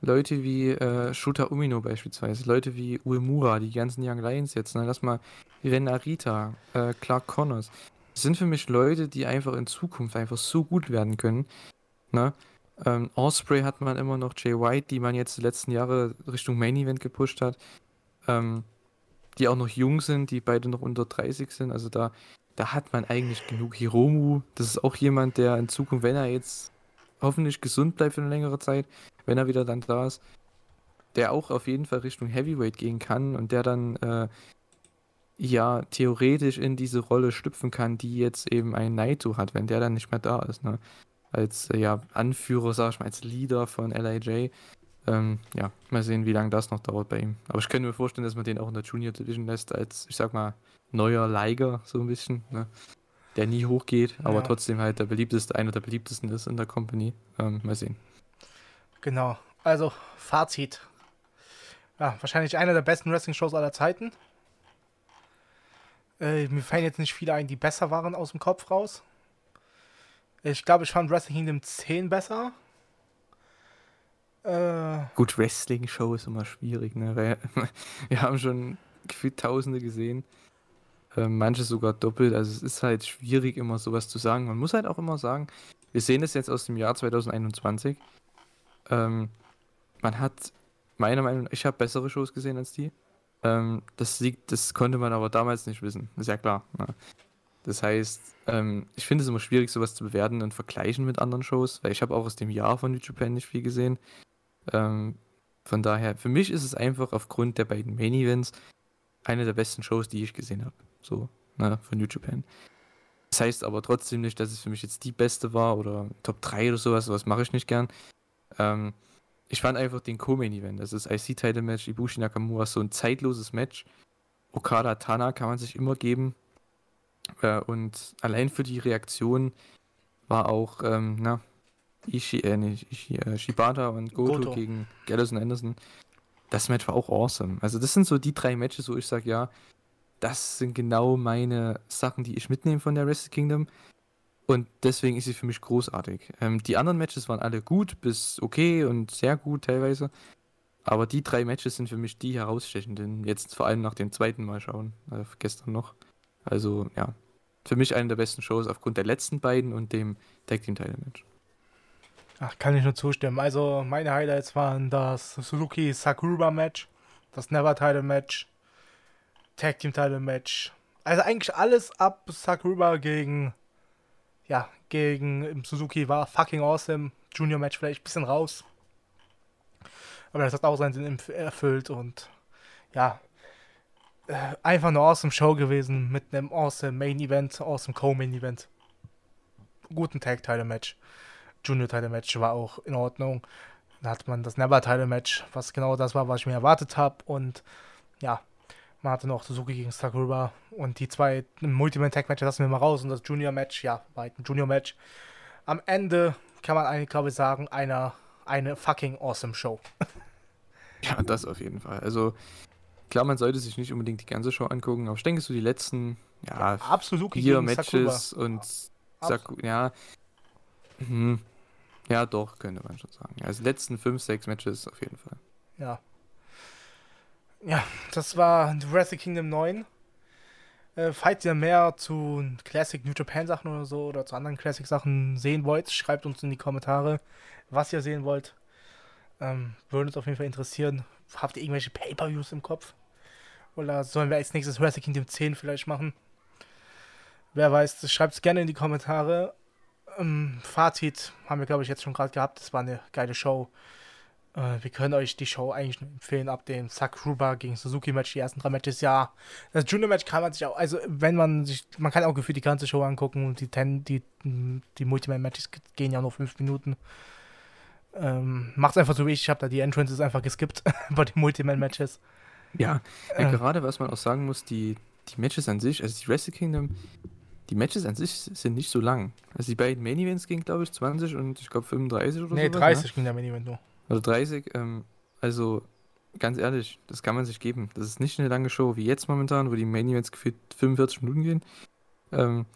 S2: Leute wie äh, Shota Umino beispielsweise, Leute wie Uemura, die ganzen Young Lions jetzt, ne? Lass mal Ren Arita, äh, Clark Connors. Das sind für mich Leute, die einfach in Zukunft einfach so gut werden können, ne? Ähm, Osprey hat man immer noch, Jay White, die man jetzt die letzten Jahre Richtung Main Event gepusht hat ähm, die auch noch jung sind, die beide noch unter 30 sind. Also da, da hat man eigentlich genug. Hiromu, das ist auch jemand, der in Zukunft, wenn er jetzt hoffentlich gesund bleibt für eine längere Zeit, wenn er wieder dann da ist, der auch auf jeden Fall Richtung Heavyweight gehen kann und der dann äh, ja theoretisch in diese Rolle schlüpfen kann, die jetzt eben ein Naito hat, wenn der dann nicht mehr da ist. Ne? Als äh, ja, Anführer, sag ich mal, als Leader von LIJ. Ähm, ja, mal sehen, wie lange das noch dauert bei ihm. Aber ich könnte mir vorstellen, dass man den auch in der Junior Division lässt, als, ich sag mal, neuer Liger, so ein bisschen, ne? Der nie hochgeht, aber ja. trotzdem halt der beliebteste, einer der beliebtesten ist in der Company. Ähm, mal sehen.
S1: Genau. Also, Fazit. Ja, wahrscheinlich einer der besten Wrestling-Shows aller Zeiten. Äh, mir fallen jetzt nicht viele ein, die besser waren aus dem Kopf raus. Ich glaube, ich fand Wrestling Kingdom 10 besser.
S2: Äh, Gut, Wrestling-Show ist immer schwierig, ne? Wir, wir haben schon gefühlt Tausende gesehen. Äh, manche sogar doppelt. Also es ist halt schwierig, immer sowas zu sagen. Man muss halt auch immer sagen, wir sehen das jetzt aus dem Jahr 2021. Ähm, man hat, meiner Meinung nach, ich habe bessere Shows gesehen als die. Ähm, das liegt, das konnte man aber damals nicht wissen. Ist ja klar. Ne? Das heißt, ähm, ich finde es immer schwierig, sowas zu bewerten und vergleichen mit anderen Shows, weil ich habe auch aus dem Jahr von New Japan nicht viel gesehen. Ähm, von daher, für mich ist es einfach aufgrund der beiden Main Events eine der besten Shows, die ich gesehen habe. So, ne, von New Japan. Das heißt aber trotzdem nicht, dass es für mich jetzt die beste war oder Top 3 oder sowas, sowas mache ich nicht gern. Ähm, ich fand einfach den Co-Main Event, das ist IC-Title Match, Ibushi Nakamura, so ein zeitloses Match. Okada Tana kann man sich immer geben. Äh, und allein für die Reaktion war auch, ähm, na, Ishi, äh, nicht Ishi, äh, Shibata und Goto, Goto. gegen Gallus und Anderson. Das Match war auch awesome. Also das sind so die drei Matches, wo ich sage, ja, das sind genau meine Sachen, die ich mitnehme von der Wrestle Kingdom. Und deswegen ist sie für mich großartig. Ähm, die anderen Matches waren alle gut bis okay und sehr gut teilweise. Aber die drei Matches sind für mich die herausstechenden. Jetzt vor allem nach dem zweiten Mal schauen. Äh, gestern noch. Also ja, für mich eine der besten Shows aufgrund der letzten beiden und dem Tag Team Title Match.
S1: Ach, kann ich nur zustimmen. Also meine Highlights waren das Suzuki Sakura Match, das Never Title Match, Tag Team Title Match. Also eigentlich alles ab Sakura gegen ja, gegen Suzuki war fucking awesome. Junior Match vielleicht ein bisschen raus. Aber das hat auch seinen Sinn erfüllt und ja, äh, einfach eine awesome Show gewesen mit einem awesome Main Event, awesome Co-Main Event. Guten Tag Title Match. Junior-Title-Match war auch in Ordnung. Da hat man das Never-Title-Match, was genau das war, was ich mir erwartet habe. Und ja, man hatte noch Suzuki gegen Sakura und die zwei Multiman-Tag-Matches lassen wir mal raus. Und das Junior-Match, ja, war halt ein Junior-Match. Am Ende kann man eigentlich, glaube ich, sagen, eine, eine fucking awesome Show.
S2: ja, das auf jeden Fall. Also, klar, man sollte sich nicht unbedingt die ganze Show angucken, aber ich denke, so die letzten ja,
S1: ja
S2: vier Matches Sakura. und Sakura, ja, mhm. Ja, doch, könnte man schon sagen. Also letzten 5, 6 Matches auf jeden Fall.
S1: Ja. Ja, das war Wrestle Kingdom 9. Äh, falls ihr mehr zu Classic New Japan Sachen oder so oder zu anderen Classic Sachen sehen wollt, schreibt uns in die Kommentare, was ihr sehen wollt. Ähm, würde uns auf jeden Fall interessieren. Habt ihr irgendwelche Pay-Per-Views im Kopf? Oder sollen wir als nächstes Wrestle Kingdom 10 vielleicht machen? Wer weiß, schreibt es gerne in die Kommentare. Ähm, Fazit haben wir, glaube ich, jetzt schon gerade gehabt. Das war eine geile Show. Äh, wir können euch die Show eigentlich nur empfehlen ab dem Sakruba gegen Suzuki-Match, die ersten drei Matches. Ja, das Junior-Match kann man sich auch, also wenn man sich, man kann auch gefühlt die ganze Show angucken und die, Ten, die, die Multiman-Matches gehen ja nur fünf Minuten. Ähm, macht's einfach so wie ich, ich habe da die Entrances einfach geskippt bei den Multiman-Matches.
S2: Ja, äh, gerade was man auch sagen muss, die, die Matches an sich, also die Wrestle Kingdom, die Matches an sich sind nicht so lang. Also die beiden Main Events gingen, glaube ich, 20 und ich glaube 35 oder so.
S1: Nee, sowas, 30 ne? ging der Main Event nur.
S2: Also 30, ähm, also ganz ehrlich, das kann man sich geben. Das ist nicht eine lange Show wie jetzt momentan, wo die Main Events gefühlt 45 Minuten gehen. Ähm,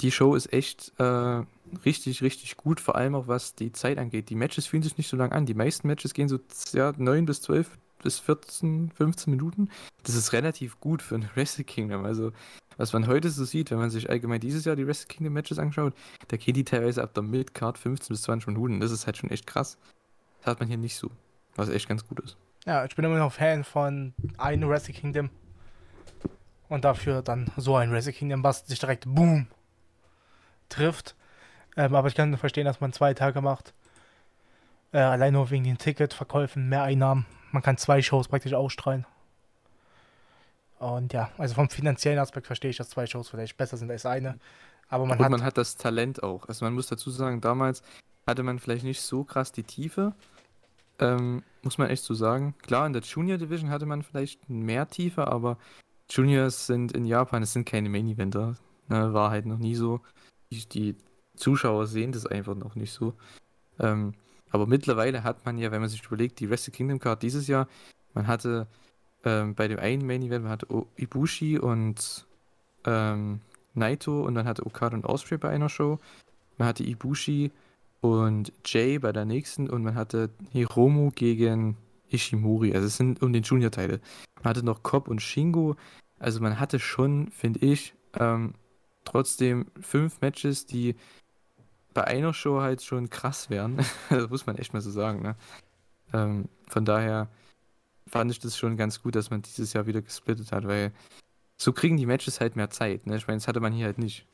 S2: die Show ist echt äh, richtig, richtig gut, vor allem auch was die Zeit angeht. Die Matches fühlen sich nicht so lang an. Die meisten Matches gehen so ja, 9 bis 12 bis 14, 15 Minuten. Das ist relativ gut für ein Wrestle Kingdom. Also, was man heute so sieht, wenn man sich allgemein dieses Jahr die Wrestle Kingdom Matches anschaut, da gehen die teilweise ab der Midcard 15 bis 20 Minuten. Das ist halt schon echt krass. Das hat man hier nicht so. Was echt ganz gut ist.
S1: Ja, ich bin immer noch Fan von einem Wrestle Kingdom. Und dafür dann so ein Wrestle Kingdom, was sich direkt boom trifft. Ähm, aber ich kann verstehen, dass man zwei Tage macht. Äh, allein nur wegen den Ticketverkäufen, mehr Einnahmen. Man kann zwei Shows praktisch ausstrahlen. Und ja, also vom finanziellen Aspekt verstehe ich, dass zwei Shows vielleicht besser sind als eine. Aber man,
S2: Und
S1: hat,
S2: man hat das Talent auch. Also man muss dazu sagen, damals hatte man vielleicht nicht so krass die Tiefe. Ähm, muss man echt so sagen. Klar, in der Junior Division hatte man vielleicht mehr Tiefe, aber Juniors sind in Japan, es sind keine Main-Eventer. Ne, war halt noch nie so. Die, die, Zuschauer sehen das einfach noch nicht so. Ähm, aber mittlerweile hat man ja, wenn man sich überlegt, die Wrestle Kingdom Card dieses Jahr, man hatte ähm, bei dem einen Main Event, man hatte Ibushi und ähm, Naito und dann hatte Okada und Osprey bei einer Show. Man hatte Ibushi und Jay bei der nächsten und man hatte Hiromu gegen Ishimori. Also es sind um den Junior-Teile. Man hatte noch Cobb und Shingo. Also man hatte schon, finde ich, ähm, trotzdem fünf Matches, die bei einer Show halt schon krass wären. das muss man echt mal so sagen. Ne? Ähm, von daher fand ich das schon ganz gut, dass man dieses Jahr wieder gesplittet hat, weil so kriegen die Matches halt mehr Zeit. Ne? Ich meine, das hatte man hier halt nicht.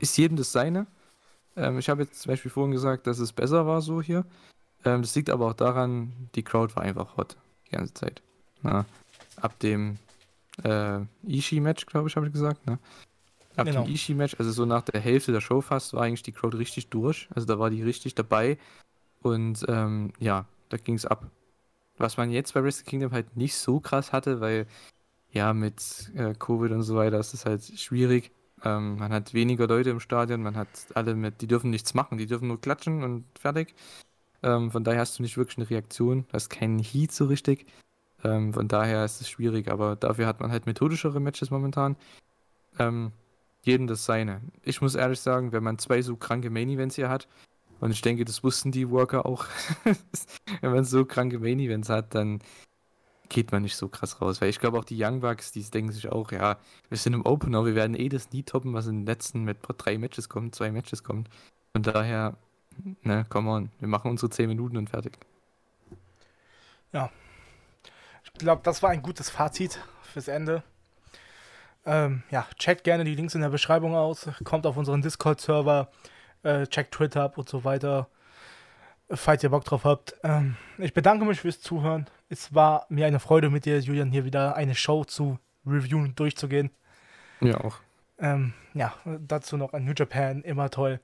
S2: Ist jedem das seine? Ähm, ich habe jetzt zum Beispiel vorhin gesagt, dass es besser war so hier. Ähm, das liegt aber auch daran, die Crowd war einfach hot die ganze Zeit. Na, ab dem äh, Ishii-Match, glaube ich, habe ich gesagt. Ne? Ab genau. dem Ishii-Match, also so nach der Hälfte der Show fast, war eigentlich die Crowd richtig durch. Also da war die richtig dabei. Und ähm, ja, da ging es ab. Was man jetzt bei Wrestle Kingdom halt nicht so krass hatte, weil ja, mit äh, Covid und so weiter ist es halt schwierig. Ähm, man hat weniger Leute im Stadion, man hat alle mit, die dürfen nichts machen, die dürfen nur klatschen und fertig. Ähm, von daher hast du nicht wirklich eine Reaktion, hast keinen Heat so richtig. Ähm, von daher ist es schwierig, aber dafür hat man halt methodischere Matches momentan. Ähm, jedem das seine. Ich muss ehrlich sagen, wenn man zwei so kranke Main Events hier hat, und ich denke, das wussten die Worker auch, wenn man so kranke Main Events hat, dann geht man nicht so krass raus. Weil ich glaube auch die Young Bucks, die denken sich auch, ja, wir sind im Opener, wir werden eh das nie toppen, was in den letzten mit drei Matches kommt, zwei Matches kommt. Von daher, ne, come on, wir machen unsere zehn Minuten und fertig.
S1: Ja. Ich glaube, das war ein gutes Fazit fürs Ende. Ähm, ja, checkt gerne die Links in der Beschreibung aus, kommt auf unseren Discord-Server, äh, checkt Twitter ab und so weiter falls ihr Bock drauf habt. Ähm, ich bedanke mich fürs Zuhören. Es war mir eine Freude mit dir, Julian, hier wieder eine Show zu reviewen, durchzugehen.
S2: Ja, auch.
S1: Ähm, ja, dazu noch ein New Japan, immer toll.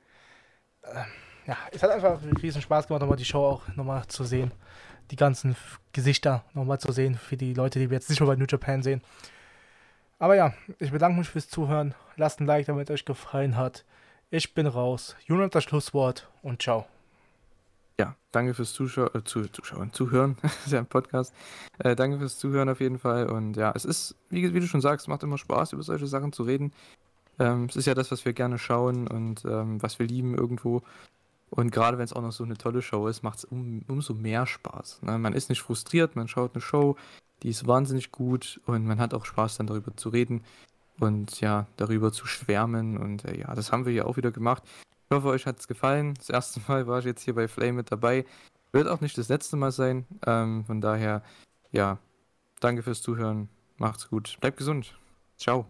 S1: Ähm, ja, es hat einfach riesen Spaß gemacht, nochmal die Show auch nochmal zu sehen. Die ganzen Gesichter nochmal zu sehen für die Leute, die wir jetzt nicht nur bei New Japan sehen. Aber ja, ich bedanke mich fürs Zuhören. Lasst ein Like, damit es euch gefallen hat. Ich bin raus. Hat das Schlusswort und ciao.
S2: Ja, danke fürs Zuschau äh, zu, Zuschauen, Zuhören. das ist ja ein Podcast. Äh, danke fürs Zuhören auf jeden Fall. Und ja, es ist, wie, wie du schon sagst, macht immer Spaß, über solche Sachen zu reden. Ähm, es ist ja das, was wir gerne schauen und ähm, was wir lieben irgendwo. Und gerade wenn es auch noch so eine tolle Show ist, macht es um, umso mehr Spaß. Ne? Man ist nicht frustriert, man schaut eine Show, die ist wahnsinnig gut und man hat auch Spaß, dann darüber zu reden und ja, darüber zu schwärmen. Und äh, ja, das haben wir hier auch wieder gemacht. Ich hoffe, euch hat es gefallen. Das erste Mal war ich jetzt hier bei Flame mit dabei. Wird auch nicht das letzte Mal sein. Ähm, von daher, ja, danke fürs Zuhören. Macht's gut. Bleibt gesund. Ciao.